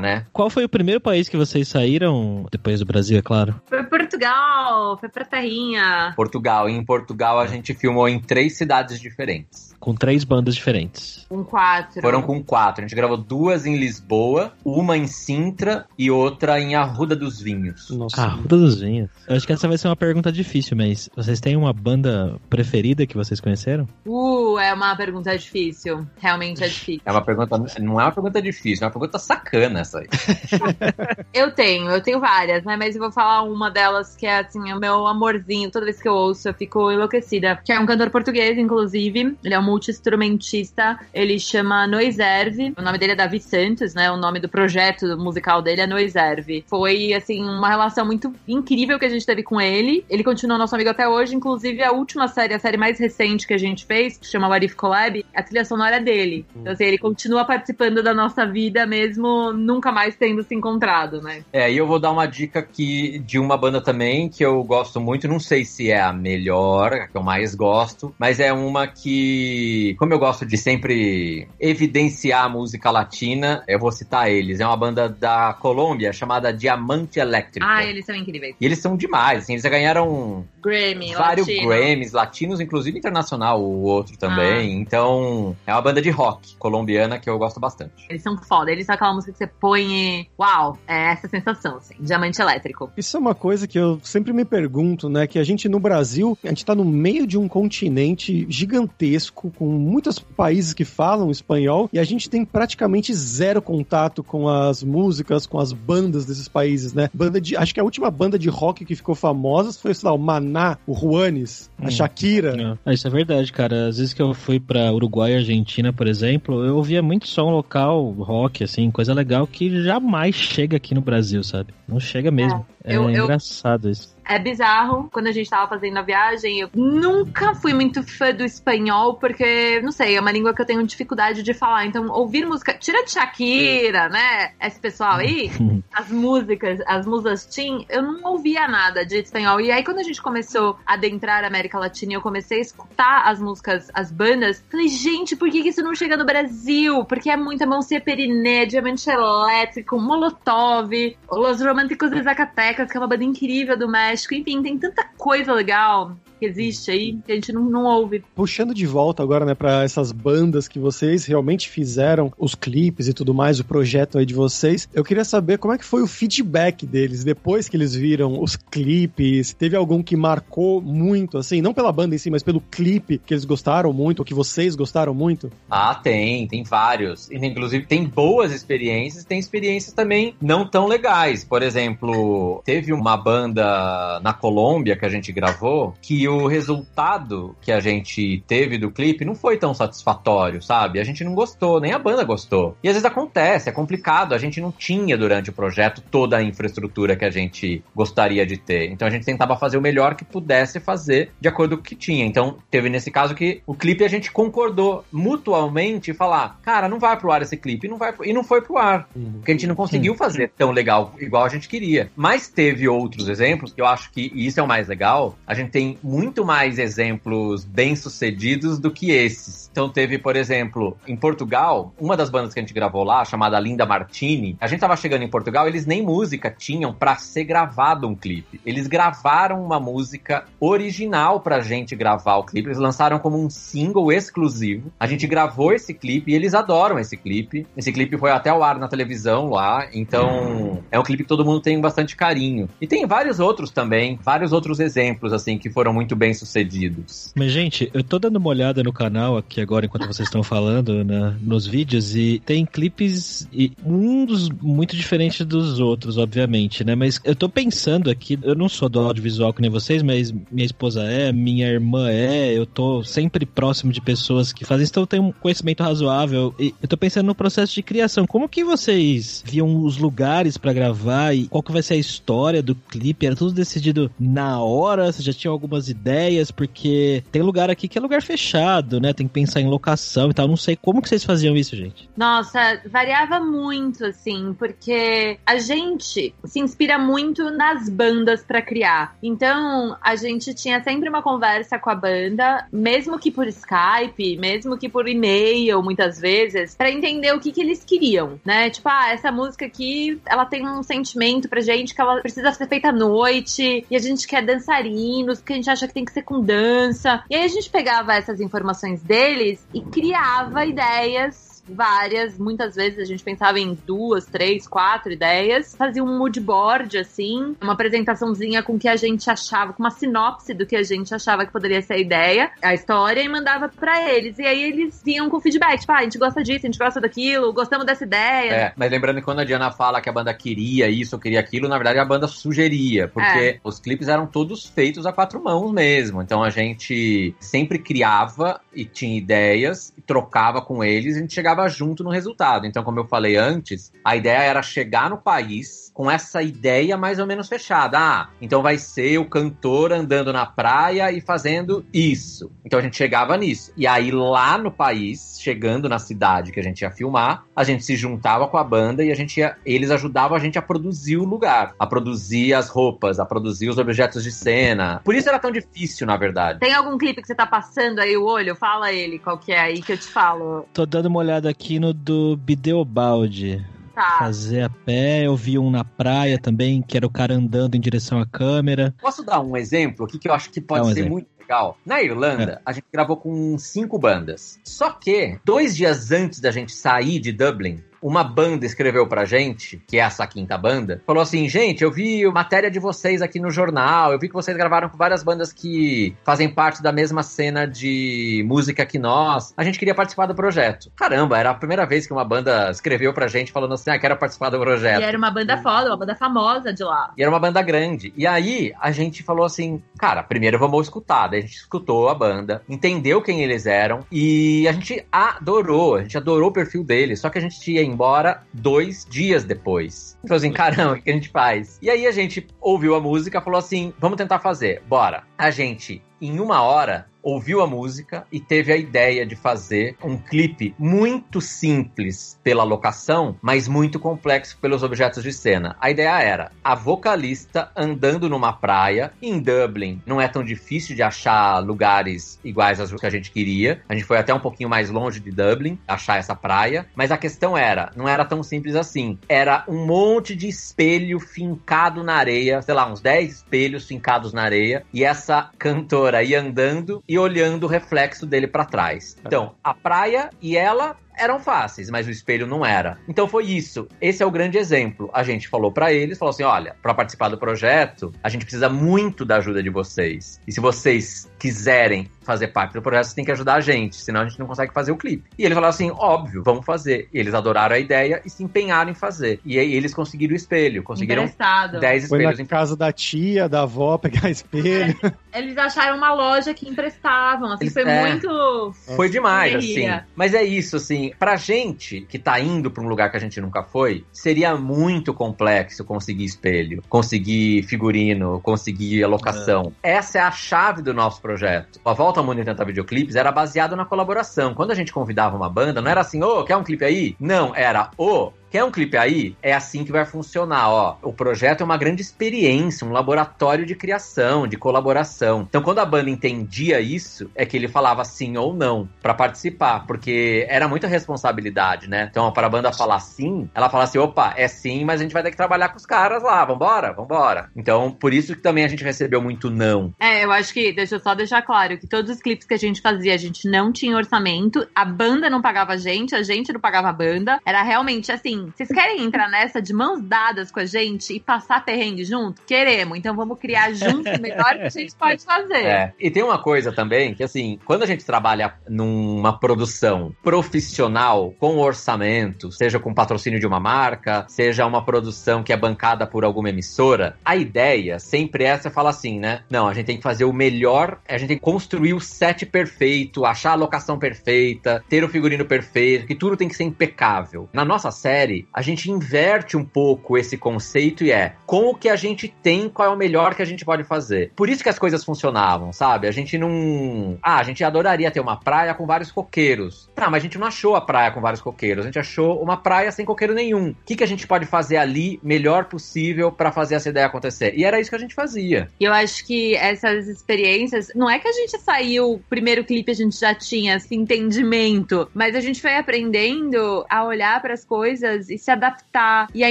né? Qual foi o primeiro país que vocês saíram, depois do Brasil, é claro? Foi Portugal, foi pra terrinha. Portugal. E em Portugal a gente filmou em três cidades diferentes. Com três bandas diferentes. Um quatro. Foram com quatro. A gente gravou duas em Lisboa, uma em Sintra e outra em Arruda dos Vinhos. Nossa. Ah, Ruda dos Vinhos. Eu acho que essa vai ser uma pergunta difícil, mas vocês têm uma banda preferida que vocês conheceram? Uh, é uma pergunta difícil. Realmente é difícil. É uma pergunta, não é uma pergunta difícil, é uma pergunta sacana essa aí. Eu tenho, eu tenho várias, né? Mas eu vou falar uma delas que é assim, o meu amorzinho. Toda vez que eu ouço, eu fico enlouquecida. Que é um cantor português, inclusive. Ele é um multi-instrumentista. Ele chama Noiserve. O nome dele é Davi Santos, né? O nome do projeto musical dele é Noiserve. Foi, assim, uma relação muito incrível que a gente teve com ele. Ele continua nosso amigo até hoje. Inclusive, a última série, a série mais recente que a gente fez, que chama Warif Collab, a trilha sonora é dele. Então, assim, ele continua participando da nossa vida, mesmo nunca mais tendo se encontrado, né? É, e eu vou dar uma dica aqui de uma banda também que eu gosto muito. Não sei se é a melhor, a que eu mais gosto, mas é uma que, como eu gosto de sempre evidenciar a música latina, eu vou citar eles. É uma banda da Colômbia chamada Diamante Elétrico. Ah, eles são incríveis. E eles são demais, assim, eles já ganharam Grammy, vários latino. Grammys latinos, inclusive internacional, o outro também. Ah. Então, é uma banda de rock colombiana que eu gosto bastante. Eles são foda. Eles são aquela música que você põe e... Uau, é essa sensação, assim. Diamante elétrico. Isso é uma coisa que eu sempre me pergunto, né? Que a gente no Brasil, a gente tá no meio de um continente gigantesco, com muitos países que falam espanhol, e a gente tem praticamente zero contato com as músicas, com as bandas desses países, né? Banda de. Acho que a última banda de rock que ficou famosa foi, sei lá, o Maná, o Juanes, a Hum. Shakira. Ah, isso é verdade, cara. Às vezes que eu fui pra Uruguai e Argentina, por exemplo, eu ouvia muito som local, rock, assim, coisa legal que jamais chega aqui no Brasil, sabe? Não chega mesmo. É, eu- eu- engraçado isso. É bizarro. Quando a gente tava fazendo a viagem, eu nunca fui muito fã do espanhol, porque, não sei, é uma língua que eu tenho dificuldade de falar. Então, ouvir música. Tira de Shakira, né? Esse pessoal aí, as músicas, as musas teen, eu não ouvia nada de espanhol. E aí, quando a gente começou a adentrar a América Latina e eu comecei a escutar as músicas, as bandas, falei, gente, por que isso não chega no Brasil? Porque é muita mão ser periné, diamante elétrico, molotov, Los Românticos de Zacatecas, que é uma banda incrível do México. Enfim, tem tanta coisa legal que existe aí que a gente não, não ouve. Puxando de volta agora, né, pra essas bandas que vocês realmente fizeram, os clipes e tudo mais, o projeto aí de vocês, eu queria saber como é que foi o feedback deles depois que eles viram os clipes. Teve algum que marcou muito, assim, não pela banda em si, mas pelo clipe que eles gostaram muito, ou que vocês gostaram muito? Ah, tem, tem vários. E, inclusive, tem boas experiências, tem experiências também não tão legais. Por exemplo, teve uma banda na Colômbia que a gente gravou que o resultado que a gente teve do clipe não foi tão satisfatório, sabe? A gente não gostou, nem a banda gostou. E às vezes acontece, é complicado. A gente não tinha durante o projeto toda a infraestrutura que a gente gostaria de ter. Então a gente tentava fazer o melhor que pudesse fazer de acordo com o que tinha. Então teve nesse caso que o clipe a gente concordou mutualmente e falar, cara, não vai pro ar esse clipe, e não vai pro- e não foi pro ar. Porque a gente não conseguiu fazer tão legal igual a gente queria. Mas teve outros exemplos que eu acho que e isso é o mais legal. A gente tem muito mais exemplos bem-sucedidos do que esses. Então teve, por exemplo, em Portugal, uma das bandas que a gente gravou lá, chamada Linda Martini, a gente tava chegando em Portugal, eles nem música tinham pra ser gravado um clipe. Eles gravaram uma música original pra gente gravar o clipe. Eles lançaram como um single exclusivo. A gente gravou esse clipe e eles adoram esse clipe. Esse clipe foi até ao ar na televisão lá, então é um clipe que todo mundo tem bastante carinho. E tem vários outros também, vários outros exemplos assim que foram muito bem sucedidos. Mas, gente, eu tô dando uma olhada no canal aqui agora, enquanto vocês estão falando, né, nos vídeos, e tem clipes, e um dos muito diferente dos outros, obviamente, né? Mas eu tô pensando aqui, eu não sou do audiovisual que nem vocês, mas minha esposa é, minha irmã é, eu tô sempre próximo de pessoas que fazem então eu tenho um conhecimento razoável. E eu tô pensando no processo de criação. Como que vocês viam os lugares pra gravar e qual que vai ser a história do clipe? Era tudo decidido na hora? Você já tinha algumas ideias? Porque tem lugar aqui que é lugar fechado, né? Tem que pensar em locação e tal. Não sei como que vocês faziam isso, gente. Nossa, variava muito, assim, porque a gente se inspira muito nas bandas pra criar. Então, a gente tinha sempre uma conversa com a banda, mesmo que por Skype, mesmo que por e-mail, muitas vezes, pra entender o que, que eles queriam, né? Tipo, ah, essa música aqui, ela tem um sentimento pra gente que ela precisa ser feita à noite, e a gente quer dançarinos, porque a gente acha que tem que ser com dança. E aí a gente pegava essas informações deles e criava ideias várias, muitas vezes a gente pensava em duas, três, quatro ideias, fazia um mood board assim, uma apresentaçãozinha com o que a gente achava, com uma sinopse do que a gente achava que poderia ser a ideia, a história e mandava pra eles. E aí eles vinham com feedback, tipo, ah, a gente gosta disso, a gente gosta daquilo, gostamos dessa ideia. É, mas lembrando que quando a Diana fala que a banda queria isso ou queria aquilo, na verdade a banda sugeria, porque os clipes eram todos feitos a quatro mãos mesmo. Então a gente sempre criava e tinha ideias, e trocava com eles e a gente chegava junto no resultado. Então, como eu falei antes, a ideia era chegar no país com essa ideia mais ou menos fechada. Ah, então vai ser o cantor andando na praia e fazendo isso. Então a gente chegava nisso. E aí lá no país, chegando na cidade que a gente ia filmar, a gente se juntava com a banda e a gente ia, eles ajudavam a gente a produzir o lugar, a produzir as roupas, a produzir os objetos de cena. Por isso era tão difícil, na verdade. Tem algum clipe que você tá passando aí o olho? Fala ele qual que é aí que eu te falo. Tô dando uma olhada aqui no do Bideobaldi. Tá. Fazer a pé, eu vi um na praia também, que era o cara andando em direção à câmera. Posso dar um exemplo aqui que eu acho que pode um ser exemplo. muito legal? Na Irlanda, a gente gravou com cinco bandas. Só que, dois dias antes da gente sair de Dublin, uma banda escreveu pra gente, que é essa quinta banda, falou assim: gente, eu vi matéria de vocês aqui no jornal, eu vi que vocês gravaram com várias bandas que fazem parte da mesma cena de música que nós. A gente queria participar do projeto. Caramba, era a primeira vez que uma banda escreveu pra gente falando assim: ah, quero participar do projeto. E era uma banda foda, uma banda famosa de lá. E era uma banda grande. E aí a gente falou assim: cara, primeiro vamos escutar. Daí a gente escutou a banda, entendeu quem eles eram e a gente adorou. A gente adorou o perfil deles. Só que a gente ia embora dois dias depois. Falou assim: caramba, o que a gente faz? E aí a gente ouviu a música, falou assim: vamos tentar fazer, bora. A gente, em uma hora, ouviu a música e teve a ideia de fazer um clipe muito simples pela locação, mas muito complexo pelos objetos de cena. A ideia era a vocalista andando numa praia em Dublin. Não é tão difícil de achar lugares iguais aos que a gente queria. A gente foi até um pouquinho mais longe de Dublin, achar essa praia. Mas a questão era, não era tão simples assim. Era um monte de espelho fincado na areia, sei lá, uns 10 espelhos fincados na areia. E essa cantora ia andando e olhando o reflexo dele para trás. Então, a praia e ela eram fáceis, mas o espelho não era. Então foi isso. Esse é o grande exemplo. A gente falou para eles, falou assim: "Olha, para participar do projeto, a gente precisa muito da ajuda de vocês. E se vocês quiserem fazer parte do projeto, vocês têm que ajudar a gente, senão a gente não consegue fazer o clipe". E eles falaram assim: "Óbvio, vamos fazer". E eles adoraram a ideia e se empenharam em fazer. E aí eles conseguiram o espelho, conseguiram Emprestado. 10 Foi espelhos na em casa da tia, da avó, pegar espelho. Eles acharam uma loja que emprestavam, assim, Eles- foi é. muito... Foi demais, assim. Mas é isso, assim. Pra gente que tá indo pra um lugar que a gente nunca foi, seria muito complexo conseguir espelho, conseguir figurino, conseguir alocação. Essa é a chave do nosso projeto. A Volta ao Mundo em 80 Videoclipes era baseado na colaboração. Quando a gente convidava uma banda, não era assim, ô, quer um clipe aí? Não, era, ô, Quer um clipe aí? É assim que vai funcionar, ó. O projeto é uma grande experiência, um laboratório de criação, de colaboração. Então, quando a banda entendia isso, é que ele falava sim ou não pra participar, porque era muita responsabilidade, né? Então, para a banda falar sim, ela fala assim: opa, é sim, mas a gente vai ter que trabalhar com os caras lá, vambora, vambora. Então, por isso que também a gente recebeu muito não. É, eu acho que, deixa eu só deixar claro, que todos os clipes que a gente fazia, a gente não tinha orçamento, a banda não pagava a gente, a gente não pagava a banda. Era realmente assim, vocês querem entrar nessa de mãos dadas com a gente e passar perrengue junto? Queremos, então vamos criar junto o melhor que a gente pode fazer. É. E tem uma coisa também que, assim, quando a gente trabalha numa produção profissional com orçamento, seja com patrocínio de uma marca, seja uma produção que é bancada por alguma emissora, a ideia sempre é você falar assim, né? Não, a gente tem que fazer o melhor, a gente tem que construir o set perfeito, achar a locação perfeita, ter o figurino perfeito, que tudo tem que ser impecável. Na nossa série, a gente inverte um pouco esse conceito e é com o que a gente tem, qual é o melhor que a gente pode fazer. Por isso que as coisas funcionavam, sabe? A gente não. Ah, a gente adoraria ter uma praia com vários coqueiros. Tá, mas a gente não achou a praia com vários coqueiros. A gente achou uma praia sem coqueiro nenhum. O que, que a gente pode fazer ali melhor possível pra fazer essa ideia acontecer? E era isso que a gente fazia. Eu acho que essas experiências, não é que a gente saiu, o primeiro clipe a gente já tinha esse entendimento, mas a gente foi aprendendo a olhar para as coisas e se adaptar e a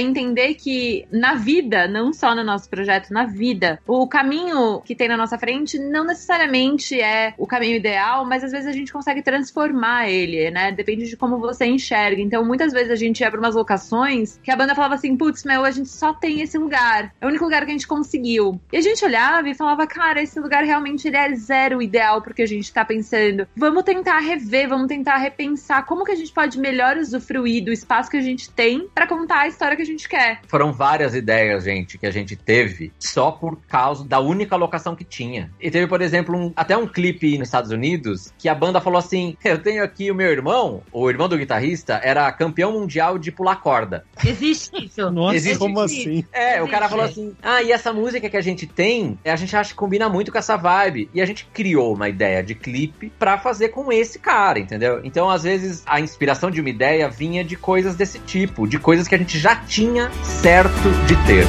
entender que na vida, não só no nosso projeto, na vida, o caminho que tem na nossa frente não necessariamente é o caminho ideal, mas às vezes a gente consegue transformar ele, né? Depende de como você enxerga. Então, muitas vezes a gente ia para umas locações que a banda falava assim: putz, meu, a gente só tem esse lugar. É o único lugar que a gente conseguiu. E a gente olhava e falava: cara, esse lugar realmente ele é zero ideal porque a gente tá pensando. Vamos tentar rever, vamos tentar repensar como que a gente pode melhor usufruir do espaço que a gente tem para contar a história que a gente quer. Foram várias ideias, gente, que a gente teve só por causa da única locação que tinha. E teve, por exemplo, um- até um clipe nos Estados Unidos que a banda falou assim: Eu tenho aqui o meu irmão, o irmão do guitarrista, era campeão mundial de pular corda. Existe isso. Nossa, Existe como isso. assim? É, o cara Existe. falou assim: Ah, e essa música que a gente tem, a gente acha que combina muito com essa vibe. E a gente criou uma ideia de clipe pra fazer com esse cara, entendeu? Então, às vezes, a inspiração de uma ideia vinha de coisas desse tipo, de coisas que a gente já tinha certo de ter.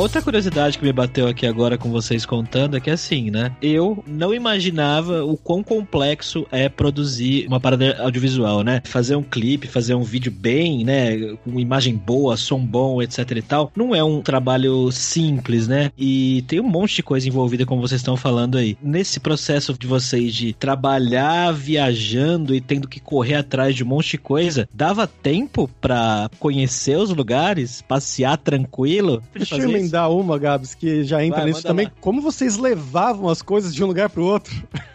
Outra curiosidade que me bateu aqui agora com vocês contando é que assim, né? Eu não imaginava o quão complexo é produzir uma parada audiovisual, né? Fazer um clipe, fazer um vídeo bem, né? Com imagem boa, som bom, etc e tal. Não é um trabalho simples, né? E tem um monte de coisa envolvida, como vocês estão falando aí. Nesse processo de vocês de trabalhar viajando e tendo que correr atrás de um monte de coisa, dava tempo para conhecer os lugares, passear tranquilo? Eu emendar uma, Gabs, que já entra Vai, nisso também. lá. Como vocês levavam as coisas de um lugar pro outro?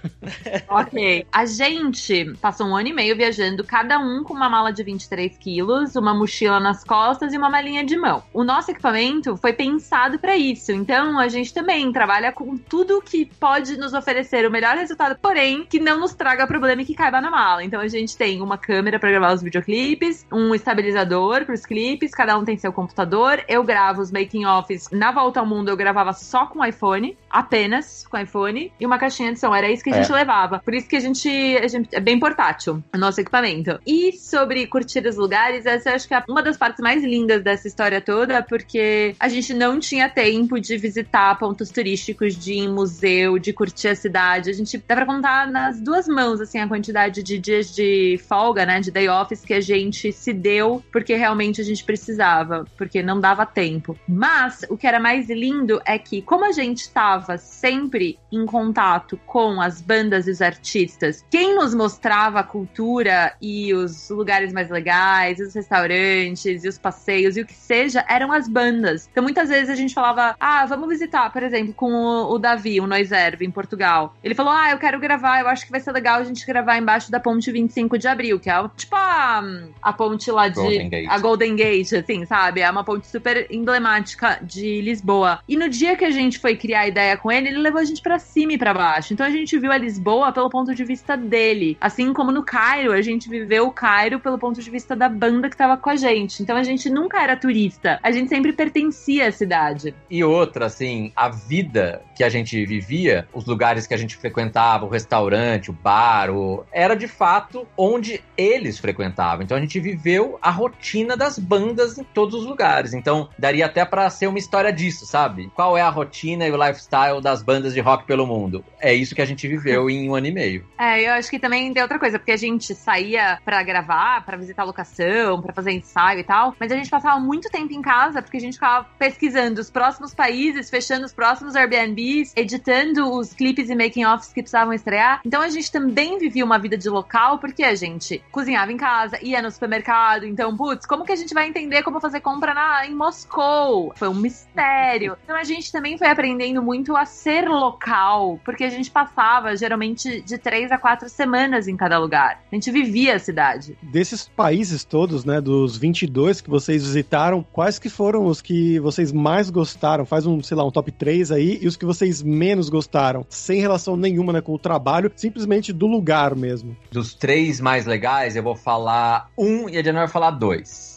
Ok. A gente passou um ano e meio viajando, cada um com uma mala de 23 quilos, uma mochila nas costas e uma malinha de mão. O nosso equipamento foi pensado para isso, então a gente também trabalha com tudo que pode nos oferecer o melhor resultado, porém que não nos traga problema e que caiba na mala. Então a gente tem uma câmera para gravar os videoclipes, um estabilizador para os clipes, cada um tem seu computador. Eu gravo os making offs na volta ao mundo, eu gravava só com iPhone, apenas com iPhone e uma caixinha de som. Era isso que a É. gente levava. Por isso que a gente, a gente é bem portátil o nosso equipamento. E sobre curtir os lugares, essa eu acho que é uma das partes mais lindas dessa história toda, porque a gente não tinha tempo de visitar pontos turísticos, de ir em museu, de curtir a cidade. A gente dá pra contar nas duas mãos, assim, a quantidade de dias de folga, né, de day offs que a gente se deu, porque realmente a gente precisava, porque não dava tempo. Mas o que era mais lindo é que, como a gente estava sempre em contato com as bandas e os artistas, quem nos mostrava a cultura e os lugares mais legais, os restaurantes e os passeios e o que seja, eram as bandas. Então muitas vezes a gente falava, ah, vamos visitar, por exemplo, com o, o Davi, o Noiserve, em Portugal. Ele falou, ah, eu quero gravar, eu acho que vai ser legal a gente gravar embaixo da ponte 25 de abril, que é tipo a, a ponte lá de. Golden Gate. A Golden Gate, assim, sabe? É uma ponte super emblemática de Lisboa. E no dia que a gente foi criar a ideia com ele, ele levou a gente pra cima e pra baixo. Então a gente viu a Lisboa pelo ponto de vista dele. Assim como no Cairo, a gente viveu o Cairo pelo ponto de vista da banda que tava com a gente. Então a gente nunca era turista. A gente sempre pertencia à cidade. E outra, assim, a vida que a gente vivia, os lugares que a gente frequentava, o restaurante, o bar, o... era de fato onde eles frequentavam. Então a gente viveu a rotina das bandas em todos os lugares. Então daria até pra ser uma história disso, sabe? Qual é a rotina e o lifestyle das bandas de rock pelo mundo? É isso que a gente viveu em um ano e meio. É, eu acho que também tem outra coisa, porque a gente saía pra gravar, pra visitar a locação, pra fazer ensaio e tal, mas a gente passava muito tempo em casa porque a gente ficava pesquisando os próximos países, fechando os próximos Airbnbs, editando os clipes e making-offs que precisavam estrear. Então a gente também vivia uma vida de local porque a gente cozinhava em casa, ia no supermercado. Então, putz, como que a gente vai entender como fazer compra na, em Moscou? Foi um mistério. Então a gente também foi aprendendo muito a ser local, porque a gente passava geralmente de três a quatro semanas em cada lugar. A gente vivia a cidade. Desses países todos, né, dos 22 que vocês visitaram, quais que foram os que vocês mais gostaram? Faz um, sei lá, um top 3 aí, e os que vocês menos gostaram, sem relação nenhuma né, com o trabalho, simplesmente do lugar mesmo. Dos três mais legais, eu vou falar um e a Diana vai falar dois.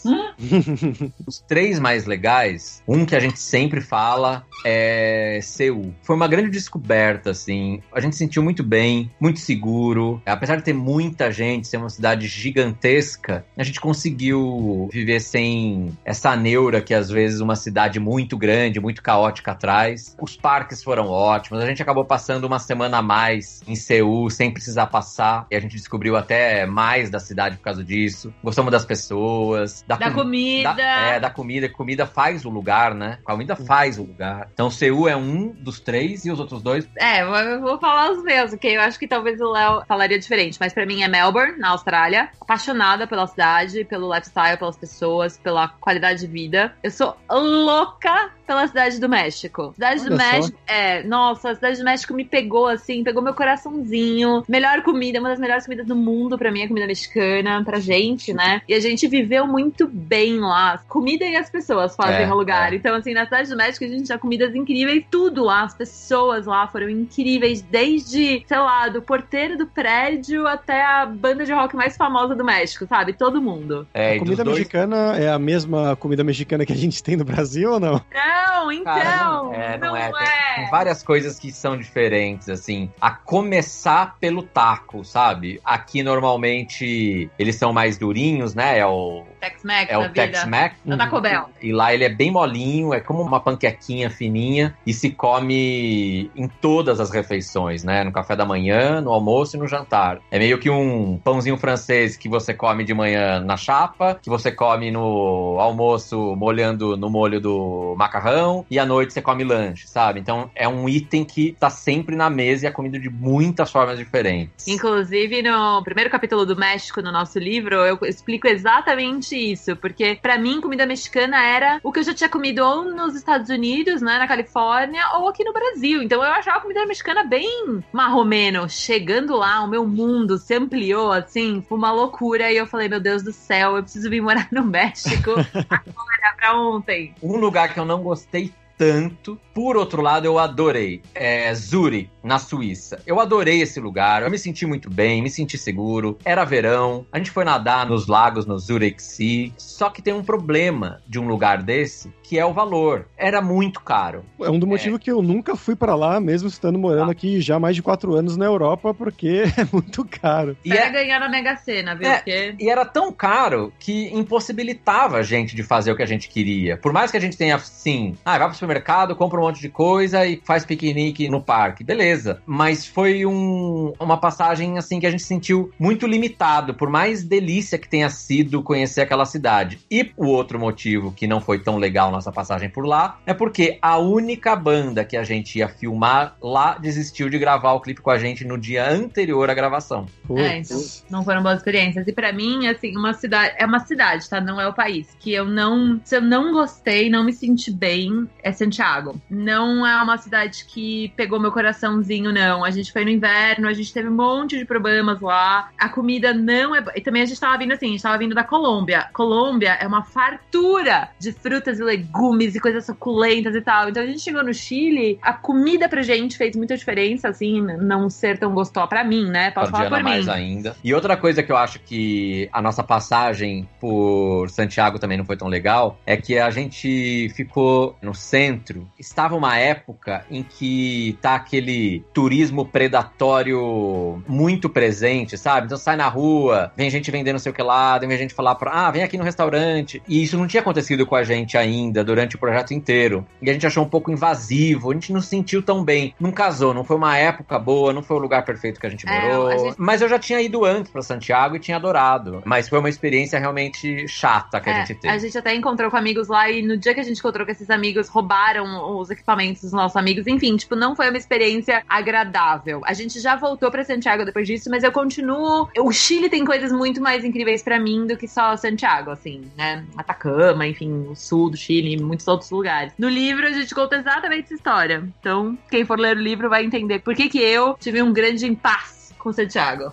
Os três mais legais, um que a gente sempre fala é Seul. Foi uma grande descoberta, assim. A gente se sentiu muito bem, muito seguro. Apesar de ter muita gente, ser uma cidade gigantesca, a gente conseguiu viver sem essa neura que às vezes uma cidade muito grande, muito caótica traz. Os parques foram ótimos. A gente acabou passando uma semana a mais em Seul, sem precisar passar. E a gente descobriu até mais da cidade por causa disso. Gostamos das pessoas, da, Da com- comida. da- é, da comida. Comida faz o lugar, né? Comida faz o lugar. Então, Seul é um dos três e os outros dois. É, eu vou falar os meus, ok? Eu acho que talvez o Léo falaria diferente, mas pra mim é Melbourne, na Austrália. Apaixonada pela cidade, pelo lifestyle, pelas pessoas, pela qualidade de vida. Eu sou louca pela cidade do México. Cidade do Olha só. México, é, nossa, a cidade do México me pegou assim, pegou meu coraçãozinho. Melhor comida, uma das melhores comidas do mundo pra mim é a comida mexicana, pra gente, né? E a gente viveu muito bem lá. Comida e as pessoas fazem É, o lugar. é. Então, assim, na cidade do México a gente tinha comidas incríveis, tudo lá. As pessoas lá foram incríveis, desde, sei lá, do porteiro do prédio até a banda de rock mais famosa do México, sabe? Todo mundo. É, a e comida dois- mexicana é a mesma comida mexicana que a gente tem no Brasil ou não? Não, então! Cara, é, não não é. é. Tem várias coisas que são diferentes, assim. A começar pelo taco, sabe? Aqui normalmente eles são mais durinhos, né? É o Tex-Mex é o. Tex-Mex. Da Taco Bell. E lá ele é bem molinho, é como uma panquequinha fininha e se come em todas as refeições, né? No café da manhã, no almoço e no jantar. É meio que um pãozinho francês que você come de manhã na chapa, que você come no almoço molhando no molho do macarrão e à noite você come lanche, sabe? Então é um item que tá sempre na mesa e é comido de muitas formas diferentes. Inclusive, no primeiro capítulo do México, no nosso livro, eu explico exatamente isso. Porque, pra mim, comida mexicana era o que eu já tinha comido ou nos Estados Unidos, né, na Califórnia, ou aqui no Brasil. Então, eu achava a comida mexicana bem marromeno. Chegando lá, o meu mundo se ampliou, assim, foi uma loucura. E eu falei, meu Deus do céu, eu preciso vir morar no México agora, pra ontem. Um lugar que eu não gostei tanto. Por outro lado, eu adorei. É Zurich, na Suíça. Eu adorei esse lugar. Eu me senti muito bem, me senti seguro. Era verão. A gente foi nadar nos lagos no Zurich Sea. Só que tem um problema de um lugar desse, que é o valor. Era muito caro. É um do motivo que eu nunca fui pra lá, mesmo estando morando Ah. aqui já há mais de quatro anos na Europa, porque é muito caro. E é- ganhar na Mega Sena, viu? É. Porque... E era tão caro que impossibilitava a gente de fazer o que a gente queria. Por mais que a gente tenha, assim, ah, vai pro supermercado, compra um monte de coisa e faz piquenique no parque. Beleza. Mas foi um- uma passagem, assim, que a gente sentiu muito limitado, por mais delícia que tenha sido conhecer aquela cidade. E o outro motivo que não foi tão legal nossa passagem por lá é porque a única banda que a gente ia filmar lá desistiu de gravar o clipe com a gente no dia anterior à gravação. É, então, não foram boas experiências. E pra mim, assim, uma cidade. É uma cidade, tá? Não é o país. Que eu não. Se eu não gostei, não me senti bem, é Santiago. Não é uma cidade que pegou meu coraçãozinho, não. A gente foi no inverno, a gente teve um monte de problemas lá. A comida não é. E também a gente tava vindo assim, a gente tava vindo da Colômbia. Colômbia é uma fartura de frutas e legumes e coisas suculentas e tal. Então a gente chegou no Chile, a comida pra gente fez muita diferença, assim, não ser tão gostosa pra mim, né? Posso falar por mim. mais ainda. E outra coisa que eu acho que a nossa passagem por Santiago também não foi tão legal é que a gente ficou no centro. Estava uma época em que tá aquele turismo predatório muito presente, sabe? Então sai na rua, vem gente vendendo não sei o que lá, vem gente falar pra, ah, vem aqui no restaurante. E isso não tinha acontecido com a gente ainda durante o projeto inteiro. E a gente achou um pouco invasivo, a gente não se sentiu tão bem. Não casou, não foi uma época boa, não foi o lugar perfeito que a gente É, morou. a gente- Mas eu já tinha ido antes pra Santiago e tinha adorado. Mas foi uma experiência realmente chata que a É, gente teve. A gente até encontrou com amigos lá e no dia que a gente encontrou com esses amigos, roubaram os equipamentos dos nossos amigos. Enfim, tipo, não foi uma experiência agradável. A gente já voltou pra Santiago depois disso, mas eu continuo. O Chile tem coisas muito mais incríveis pra mim do que só Santiago, assim, né? Atacama, enfim, o sul do Chile e muitos outros lugares. No livro a gente conta exatamente essa história. Então, quem for ler o livro vai entender por que, que eu tive um grande impasse com Santiago.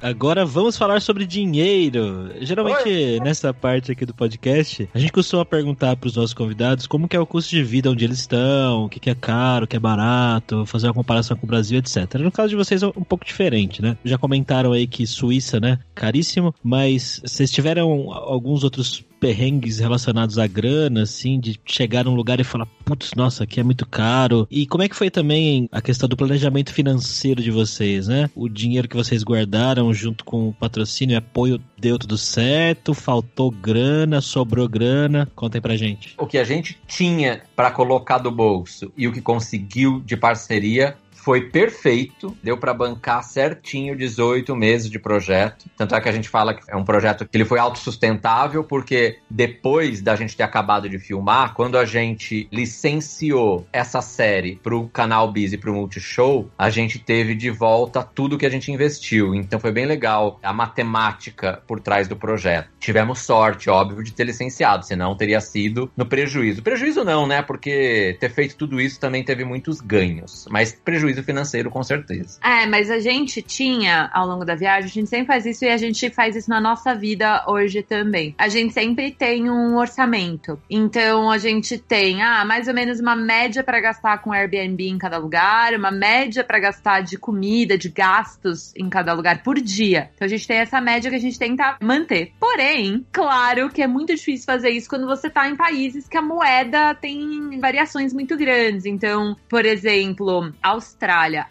Agora vamos falar sobre dinheiro. Geralmente, nessa parte aqui do podcast, a gente costuma perguntar para os nossos convidados como que é o custo de vida onde eles estão, o que, que é caro, o que é barato, fazer uma comparação com o Brasil, etc. No caso de vocês é um pouco diferente, né? Já comentaram aí que Suíça, né, caríssimo, mas vocês tiveram alguns outros perrengues relacionados à grana, assim, de chegar num lugar e falar, putz, nossa, aqui é muito caro. E como é que foi também a questão do planejamento financeiro de vocês, né? O dinheiro que vocês guardaram junto com o patrocínio e apoio deu tudo certo? Faltou grana? Sobrou grana? Contem pra gente. O que a gente tinha pra colocar do bolso e o que conseguiu de parceria foi perfeito, deu pra bancar certinho 18 meses de projeto. Tanto é que a gente fala que é um projeto que ele foi autossustentável, porque depois da gente ter acabado de filmar, quando a gente licenciou essa série pro canal Biz e pro Multishow, a gente teve de volta tudo que a gente investiu. Então foi bem legal a matemática por trás do projeto. Tivemos sorte, óbvio, de ter licenciado, senão teria sido no prejuízo. Prejuízo não, né? Porque ter feito tudo isso também teve muitos ganhos, mas prejuízo financeiro com certeza. É, mas a gente tinha, ao longo da viagem, a gente sempre faz isso e a gente faz isso na nossa vida hoje também. A gente sempre tem um orçamento. Então a gente tem, ah, mais ou menos uma média para gastar com Airbnb em cada lugar, uma média para gastar de comida, de gastos em cada lugar por dia. Então a gente tem essa média que a gente tenta manter. Porém, Porém, claro que é muito difícil fazer isso quando você tá em países que a moeda tem variações muito grandes. Então, por exemplo, Austrália.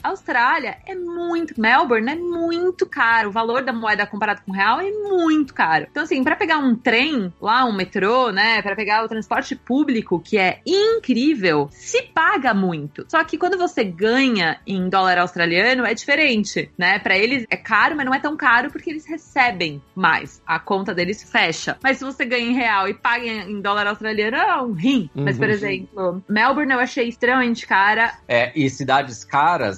Austrália é muito. Melbourne é muito caro. O valor da moeda comparado com o real é muito caro. Então, assim, para pegar um trem lá, um metrô, né? Para pegar o transporte público, que é incrível, se paga muito. Só que quando você ganha em dólar australiano, é diferente, né? Para eles é caro, mas não é tão caro porque eles recebem mais. A conta deles fecha. Mas se você ganha em real e paga em dólar australiano, é um rim. Uhum. Mas, por exemplo, Melbourne eu achei extremamente cara. É, e cidades caras,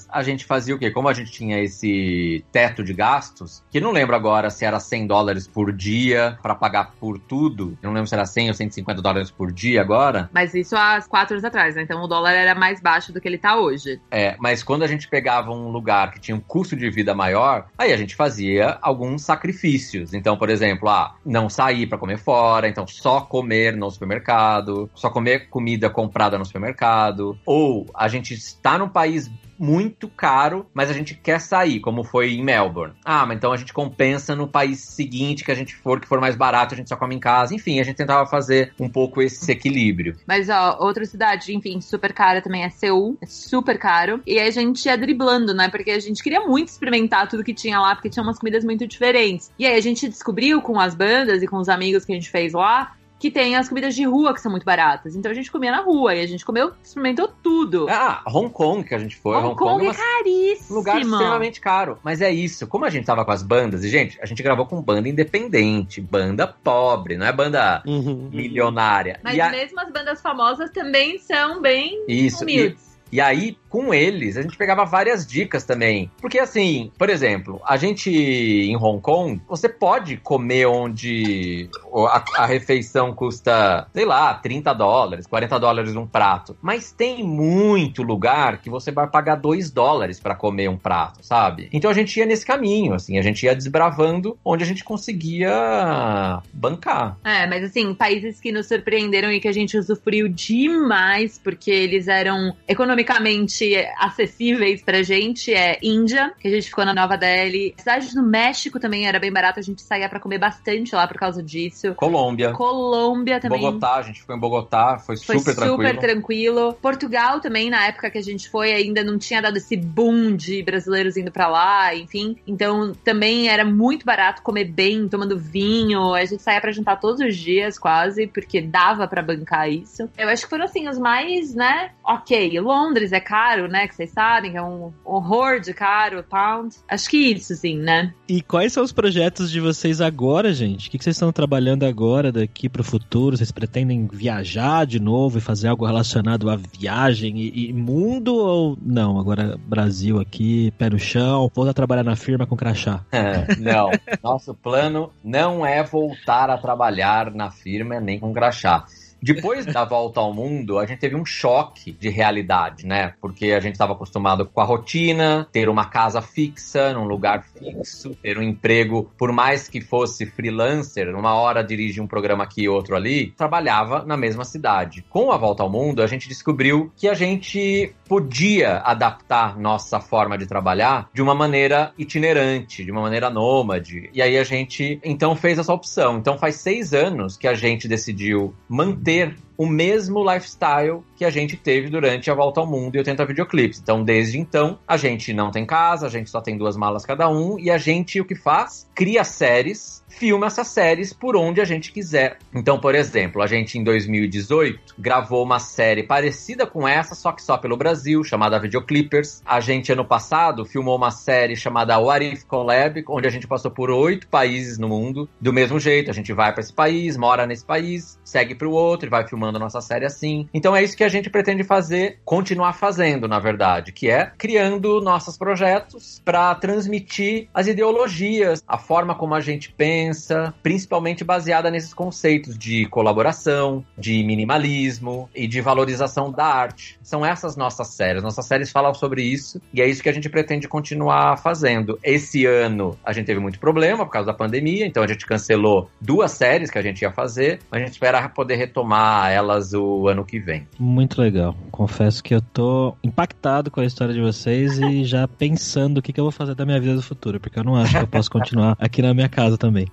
a gente fazia o quê? Como a gente tinha esse teto de gastos, que não lembro agora se era 100 dólares por dia para pagar por tudo. Eu não lembro se era 100 ou 150 dólares por dia agora. Mas isso há quatro anos atrás, né? Então o dólar era mais baixo do que ele tá hoje. É, mas quando a gente pegava um lugar que tinha um custo de vida maior, aí a gente fazia alguns sacrifícios. Então, por exemplo, ah, não sair para comer fora, então só comer no supermercado, só comer comida comprada no supermercado, ou a gente está num país muito caro, mas a gente quer sair, como foi em Melbourne. Ah, mas então a gente compensa no país seguinte que a gente for, que for mais barato, a gente só come em casa. Enfim, a gente tentava fazer um pouco esse equilíbrio. Mas, ó, outra cidade, enfim, super cara também é Seul. É super caro. E a gente ia driblando, né? Porque a gente queria muito experimentar tudo que tinha lá, porque tinha umas comidas muito diferentes. E aí a gente descobriu com as bandas e com os amigos que a gente fez lá que tem as comidas de rua que são muito baratas. Então a gente comia na rua e a gente comeu, experimentou tudo. Ah, Hong Kong que a gente foi. Hong, Hong Kong, Kong é, é caríssimo. Lugar extremamente caro. Mas é isso. Como a gente tava com as bandas, e gente, a gente gravou com banda independente, banda pobre, não é banda uhum. milionária. Mas a... mesmo as bandas famosas também são bem isso. humildes. E... E aí, com eles, a gente pegava várias dicas também. Porque, assim, por exemplo, a gente em Hong Kong, você pode comer onde a, a, refeição custa, sei lá, 30 dólares, 40 dólares um prato. Mas tem muito lugar que você vai pagar 2 dólares para comer um prato, sabe? Então a gente ia nesse caminho, assim, a gente ia desbravando onde a gente conseguia bancar. É, mas assim, países que nos surpreenderam e que a gente usufruiu demais, porque eles eram economicamente economicamente acessíveis pra gente é Índia, que a gente ficou na Nova Delhi. Cidade do México também era bem barato, a gente saía para comer bastante lá por causa disso. Colômbia. Colômbia também. Bogotá, a gente ficou em Bogotá, foi, foi super, tranquilo. super tranquilo. Portugal também, na época que a gente foi, ainda não tinha dado esse boom de brasileiros indo para lá, enfim. Então também era muito barato comer bem, tomando vinho. A gente saía para jantar todos os dias, quase, porque dava para bancar isso. Eu acho que foram assim os mais, né? Ok, Londres é caro, né? Que vocês sabem, que é um horror de caro, pound. Acho que isso, sim, né? E quais são os projetos de vocês agora, gente? O que vocês estão trabalhando agora daqui para o futuro? Vocês pretendem viajar de novo e fazer algo relacionado à viagem e, e mundo ou não? Agora Brasil aqui, pé no chão, voltar a trabalhar na firma com crachá. É, não, nosso plano não é voltar a trabalhar na firma nem com crachá. Depois da volta ao mundo, a gente teve um choque de realidade, né? Porque a gente estava acostumado com a rotina, ter uma casa fixa, num lugar fixo, ter um emprego, por mais que fosse freelancer, uma hora dirige um programa aqui e outro ali, trabalhava na mesma cidade. Com a volta ao mundo, a gente descobriu que a gente podia adaptar nossa forma de trabalhar de uma maneira itinerante, de uma maneira nômade. E aí a gente então fez essa opção. Então faz seis anos que a gente decidiu manter ter o mesmo lifestyle que a gente teve durante a volta ao mundo e 80 videoclipes. Então, desde então, a gente não tem casa, a gente só tem duas malas cada um e a gente o que faz? Cria séries filma essas séries por onde a gente quiser. Então, por exemplo, a gente em 2018 gravou uma série parecida com essa, só que só pelo Brasil, chamada Videoclippers. A gente, ano passado, filmou uma série chamada What If Collab, onde a gente passou por oito países no mundo. Do mesmo jeito, a gente vai para esse país, mora nesse país, segue para o outro e vai filmando a nossa série assim. Então é isso que a gente pretende fazer, continuar fazendo, na verdade, que é criando nossos projetos para transmitir as ideologias, a forma como a gente pensa pensa, principalmente baseada nesses conceitos de colaboração, de minimalismo e de valorização da arte. São essas nossas séries. Nossas séries falam sobre isso e é isso que a gente pretende continuar fazendo. Esse ano a gente teve muito problema por causa da pandemia, então a gente cancelou duas séries que a gente ia fazer, mas a gente espera poder retomar elas o ano que vem. Muito legal. Confesso que eu tô impactado com a história de vocês e já pensando o que, que eu vou fazer da minha vida do futuro, porque eu não acho que eu posso continuar aqui na minha casa também.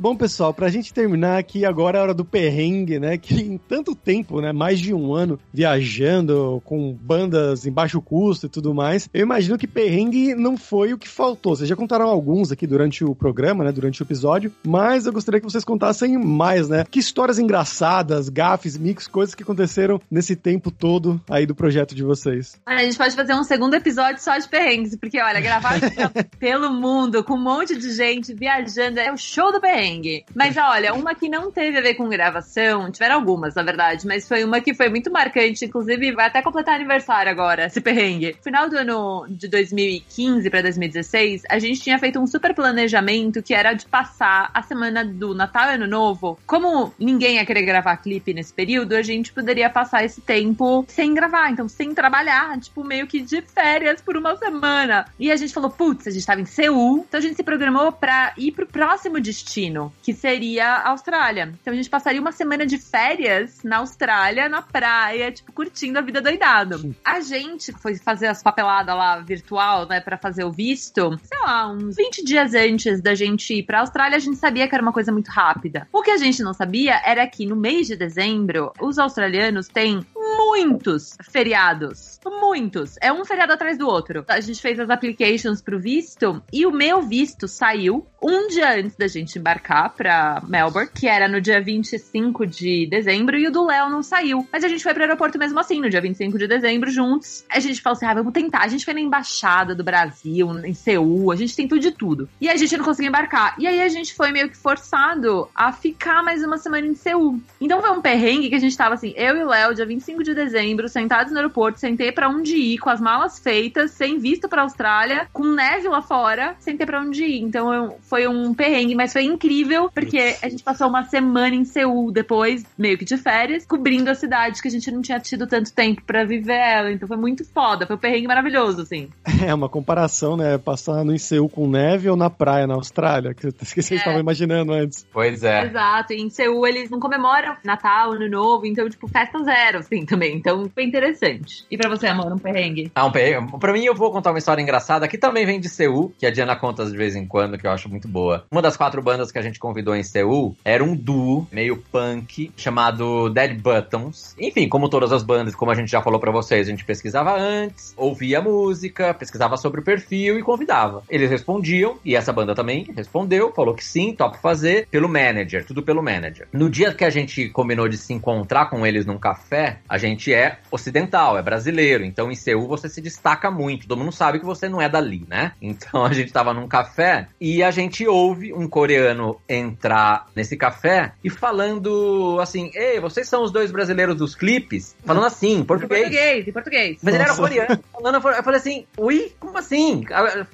Bom, pessoal, pra gente terminar aqui, agora é a hora do perrengue, né? Que em tanto tempo, né? Mais de um ano viajando com bandas em baixo custo e tudo mais, eu imagino que perrengue não foi o que faltou. Vocês já contaram alguns aqui durante o programa, né? Durante o episódio, mas eu gostaria que vocês contassem mais, né? Que histórias engraçadas, gafes, mix, coisas que aconteceram nesse tempo todo aí do projeto de vocês. Olha, a gente pode fazer um segundo episódio só de perrengues, porque olha, gravar pelo mundo com um monte de gente viajando é o show do perrengue. Mas olha, uma que não teve a ver com gravação, tiveram algumas, na verdade, mas foi uma que foi muito marcante, inclusive vai até completar aniversário agora, esse perrengue. Final do ano de 2015 para 2016, a gente tinha feito um super planejamento que era de passar a semana do Natal e Ano Novo. Como ninguém ia querer gravar clipe nesse período, a gente poderia passar esse tempo sem gravar, então sem trabalhar, tipo, meio que de férias por uma semana. E a gente falou, putz, a gente tava em Seul, então a gente se programou pra ir pro próximo destino, que seria a Austrália. Então a gente passaria uma semana de férias na Austrália, na praia, tipo, curtindo a vida doidado. A gente foi fazer as papeladas lá virtual, né, pra fazer o visto, sei lá, uns 20 dias antes da gente ir pra Austrália, a gente sabia que era uma coisa muito rápida. O que a gente não sabia era que no mês de dezembro, os australianos têm muitos feriados. Muitos. É um feriado atrás do outro. A gente fez as applications pro visto e o meu visto saiu um dia antes da gente embarcar pra Melbourne, que era no dia 25 de dezembro, e o do Léo não saiu. Mas a gente foi pro aeroporto mesmo assim, no dia 25 de dezembro, juntos. A gente falou assim: ah, vamos tentar. A gente foi na embaixada do Brasil, em Seul, a gente tentou de tudo. E a gente não conseguiu embarcar. E aí a gente foi meio que forçado a ficar mais uma semana em Seul. Então foi um perrengue que a gente tava assim, eu e o Léo, dia 25 de dezembro, sentados no aeroporto, sem ter pra onde ir, com as malas feitas, sem visto pra Austrália, com neve lá fora, sem ter pra onde ir. Então eu, foi um perrengue, mas foi incrível, porque a gente passou uma semana em Seul depois, meio que de férias, cobrindo a cidade que a gente não tinha tido tanto tempo pra viver ela. Então foi muito foda, foi um perrengue maravilhoso, assim. É uma comparação, né? Passar no Seul com neve ou na praia na Austrália, que vocês É. estavam imaginando antes. Pois é. Exato, e em Seul eles não comemoram Natal, Ano Novo, então, tipo, festa zero, assim, também. Então, foi interessante. E pra você, amor, um perrengue? Ah, um perrengue. Pra mim, eu vou contar uma história engraçada que também vem de Seul, que a Diana conta de vez em quando, que eu acho muito boa. Uma das quatro bandas que a gente convidou em Seul era um duo meio punk chamado Dead Buttons. Enfim, como todas as bandas, como a gente já falou pra vocês, a gente pesquisava antes, ouvia música, pesquisava sobre o perfil e convidava. Eles respondiam, e essa banda também respondeu, falou que sim, topa fazer, pelo manager, tudo pelo manager. No dia que a gente combinou de se encontrar com eles num café, a gente é ocidental, é brasileiro, então em Seul você se destaca muito, todo mundo sabe que você não é dali, né? Então a gente tava num café e a gente ouve um coreano entrar nesse café e falando assim: Ei, vocês são os dois brasileiros dos clipes? Falando assim, em Em português. português, em português. Mas ele era coreano. Falando, eu falei assim, ui, como assim?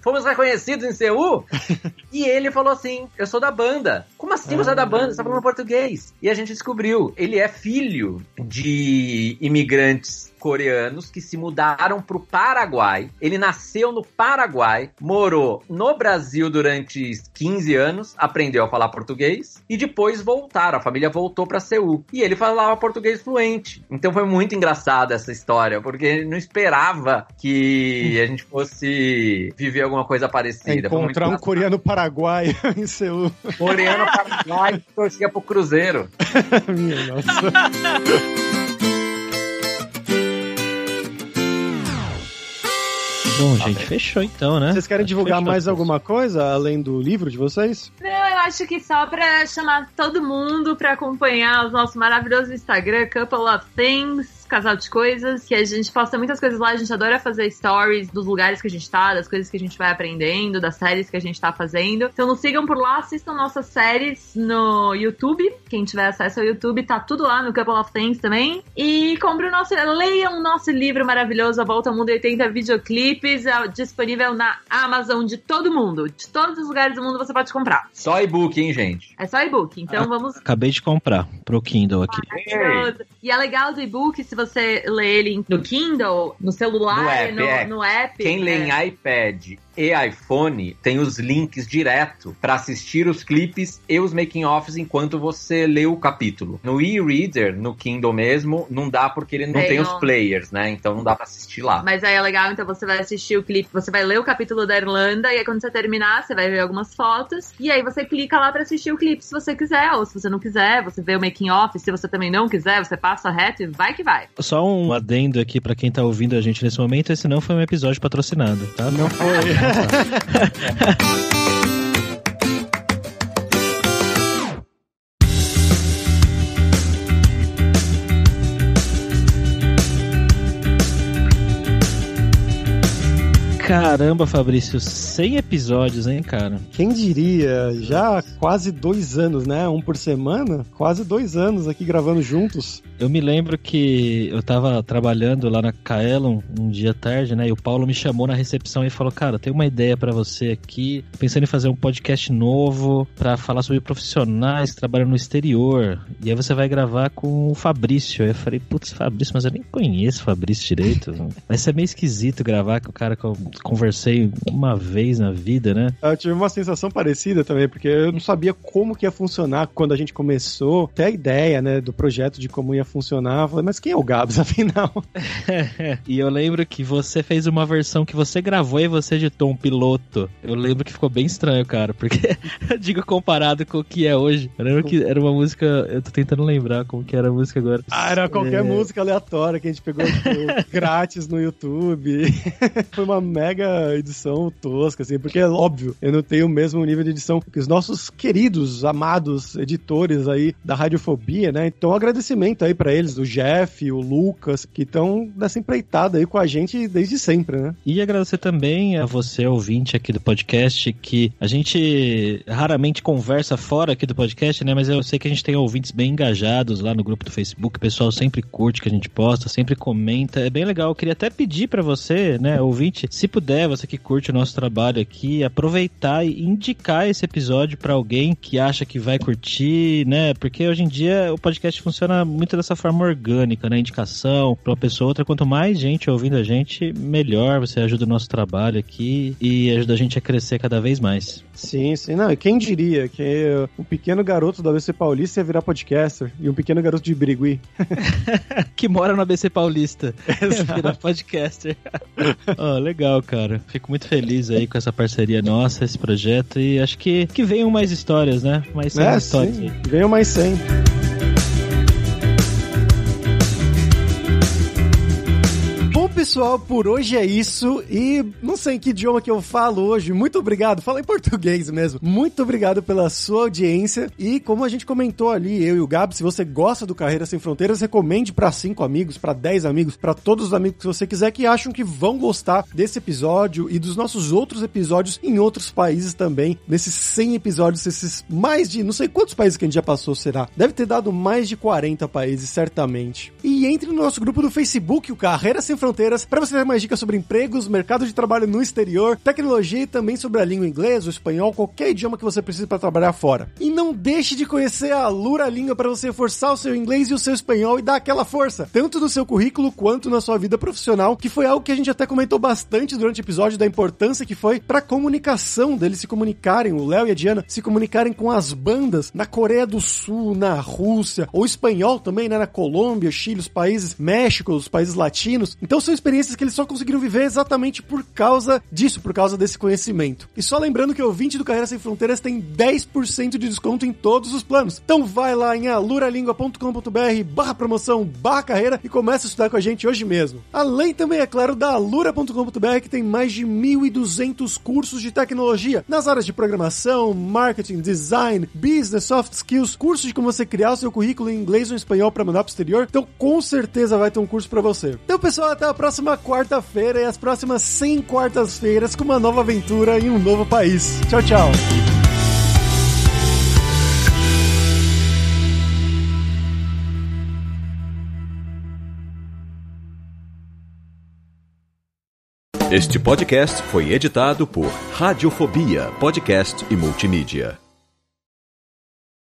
Fomos reconhecidos em Seul? e ele falou assim, eu sou da banda. Como assim você é da banda? Você tá falando português. E a gente descobriu, ele é filho de imigrantes coreanos que se mudaram pro Paraguai. Ele nasceu no Paraguai, morou no Brasil durante 15 anos, aprendeu a falar português e depois voltaram. A família voltou pra Seul e ele falava português fluente. Então foi muito engraçada essa história, porque ele não esperava que a gente fosse viver alguma coisa parecida. Encontrar um coreano paraguaio em Seul. coreano Paraguai que torcia pro Cruzeiro. Minha nossa. Bom, gente, fechou então, né? Vocês querem divulgar mais alguma coisa além do livro de vocês? Não, eu acho que só pra chamar todo mundo pra acompanhar o nosso maravilhoso Instagram, Couple of Things, Casal de Coisas, que a gente posta muitas coisas lá, a gente adora fazer stories dos lugares que a gente tá, das coisas que a gente vai aprendendo, das séries que a gente tá fazendo. Então nos sigam por lá, assistam nossas séries no YouTube. Quem tiver acesso ao YouTube, tá tudo lá no Couple of Things também. E compre o nosso, leiam o nosso livro maravilhoso, A Volta ao Mundo 80 Videoclipes, é disponível na Amazon de todo mundo. De todos os lugares do mundo você pode comprar. Só e-book, hein, gente? É só e-book, então vamos. Acabei de comprar pro Kindle aqui. E é legal do e-book se você lê ele no Kindle, no celular, No app, no, é. no app. Quem lê é. em iPad e iPhone têm os links direto para assistir os clipes e os making-offs enquanto você lê o capítulo. No e-reader, no Kindle mesmo, não dá porque ele não tem, Tem os players, né? Então não dá pra assistir lá. Mas aí é legal, então você vai assistir o clipe, você vai ler o capítulo da Irlanda, e aí quando você terminar, você vai ver algumas fotos, e aí você clica lá pra assistir o clipe se você quiser, ou se você não quiser, você vê o making off, se você também não quiser, você passa reto e vai que vai. Só um adendo aqui pra quem tá ouvindo a gente nesse momento, esse não foi um episódio patrocinado, tá? Não foi. Obrigado. Caramba, Fabrício, 100 episódios, hein, cara? Quem diria? Já há quase dois anos, né? Um por semana? Quase dois anos aqui gravando juntos. Eu me lembro que eu tava trabalhando lá na Kaelon um dia tarde, né? E o Paulo me chamou na recepção e falou: Cara, tem uma ideia pra você aqui. Tô pensando em fazer um podcast novo pra falar sobre profissionais que trabalham no exterior. E aí você vai gravar com o Fabrício. Aí eu falei: Putz, Fabrício, mas eu nem conheço o Fabrício direito. Vai ser meio esquisito gravar com o cara que eu conversei uma vez na vida, né? Eu tive uma sensação parecida também, porque eu não sabia como que ia funcionar quando a gente começou. Até a ideia, né, do projeto de como ia funcionar. Eu falei, mas quem é o Gabs, afinal? e eu lembro que você fez uma versão que você gravou e você editou um piloto. Eu lembro que ficou bem estranho, cara, porque eu digo comparado com o que é hoje. Eu lembro que era uma música, eu tô tentando lembrar como que era a música agora. Ah, era qualquer É. música aleatória que a gente pegou tipo, grátis no YouTube. Foi uma mega edição tosca, assim, porque é óbvio, eu não tenho o mesmo nível de edição que os nossos queridos, amados editores aí da Radiofobia, né? Então, um agradecimento aí pra eles, o Jeff, o Lucas, que estão nessa empreitada aí com a gente desde sempre, né? E agradecer também a você, ouvinte aqui do podcast, que a gente raramente conversa fora aqui do podcast, né? Mas eu sei que a gente tem ouvintes bem engajados lá no grupo do Facebook. O pessoal sempre curte que a gente posta, sempre comenta. É bem legal. Eu queria até pedir pra você, né, ouvinte, se puder, você que curte o nosso trabalho aqui, aproveitar e indicar esse episódio pra alguém que acha que vai curtir, né? Porque hoje em dia o podcast funciona muito dessa forma orgânica, né? Indicação pra uma pessoa ou outra. Quanto mais gente ouvindo a gente, melhor. Você ajuda o nosso trabalho aqui e ajuda a gente a crescer cada vez mais. Sim, sim. Não, e quem diria que um pequeno garoto da ABC Paulista ia virar podcaster e um pequeno garoto de Birigui. que mora no ABC Paulista. Virar podcaster. Ó, legal, cara. Fico muito feliz aí com essa parceria nossa, esse projeto. E acho que, que venham mais histórias, né? Mais 100 É, histórias. sim. Venham mais 100. Pessoal, por hoje é isso. E não sei em que idioma que eu falo hoje. Muito obrigado. Fala em português mesmo. Muito obrigado pela sua audiência. E como a gente comentou ali, eu e o Gabi, se você gosta do Carreira Sem Fronteiras, recomende para cinco amigos, para 10 amigos, para todos os amigos que você quiser que acham que vão gostar desse episódio e dos nossos outros episódios em outros países também. Nesses 100 episódios, esses mais de não sei quantos países que a gente já passou será. Deve ter dado mais de 40 países, certamente. E entre no nosso grupo do Facebook, o Carreira Sem Fronteiras, para você ter mais dicas sobre empregos, mercado de trabalho no exterior, tecnologia e também sobre a língua inglesa, o espanhol, qualquer idioma que você precise para trabalhar fora. E não deixe de conhecer a Lura Língua para você forçar o seu inglês e o seu espanhol e dar aquela força, tanto no seu currículo quanto na sua vida profissional, que foi algo que a gente até comentou bastante durante o episódio da importância que foi para comunicação deles se comunicarem, o Léo e a Diana se comunicarem com as bandas na Coreia do Sul, na Rússia, ou espanhol também, né, na Colômbia, Chile, os países México, os países latinos. Então são experiências que eles só conseguiram viver exatamente por causa disso, por causa desse conhecimento. E só lembrando que o ouvinte do Carreira Sem Fronteiras tem 10% de desconto em todos os planos. Então vai lá em aluralingua.com.br barra promoção, barra carreira e começa a estudar com a gente hoje mesmo. Além também, é claro, da alura.com.br que tem mais de 1.200 cursos de tecnologia nas áreas de programação, marketing, design, business, soft skills, cursos de como você criar o seu currículo em inglês ou em espanhol para mandar pro exterior. Então com certeza vai ter um curso para você. Então pessoal, até a próxima quarta-feira e as próximas 100 quartas-feiras com uma nova aventura em um novo país. Tchau, tchau. Este podcast foi editado por Radiofobia, podcast e multimídia.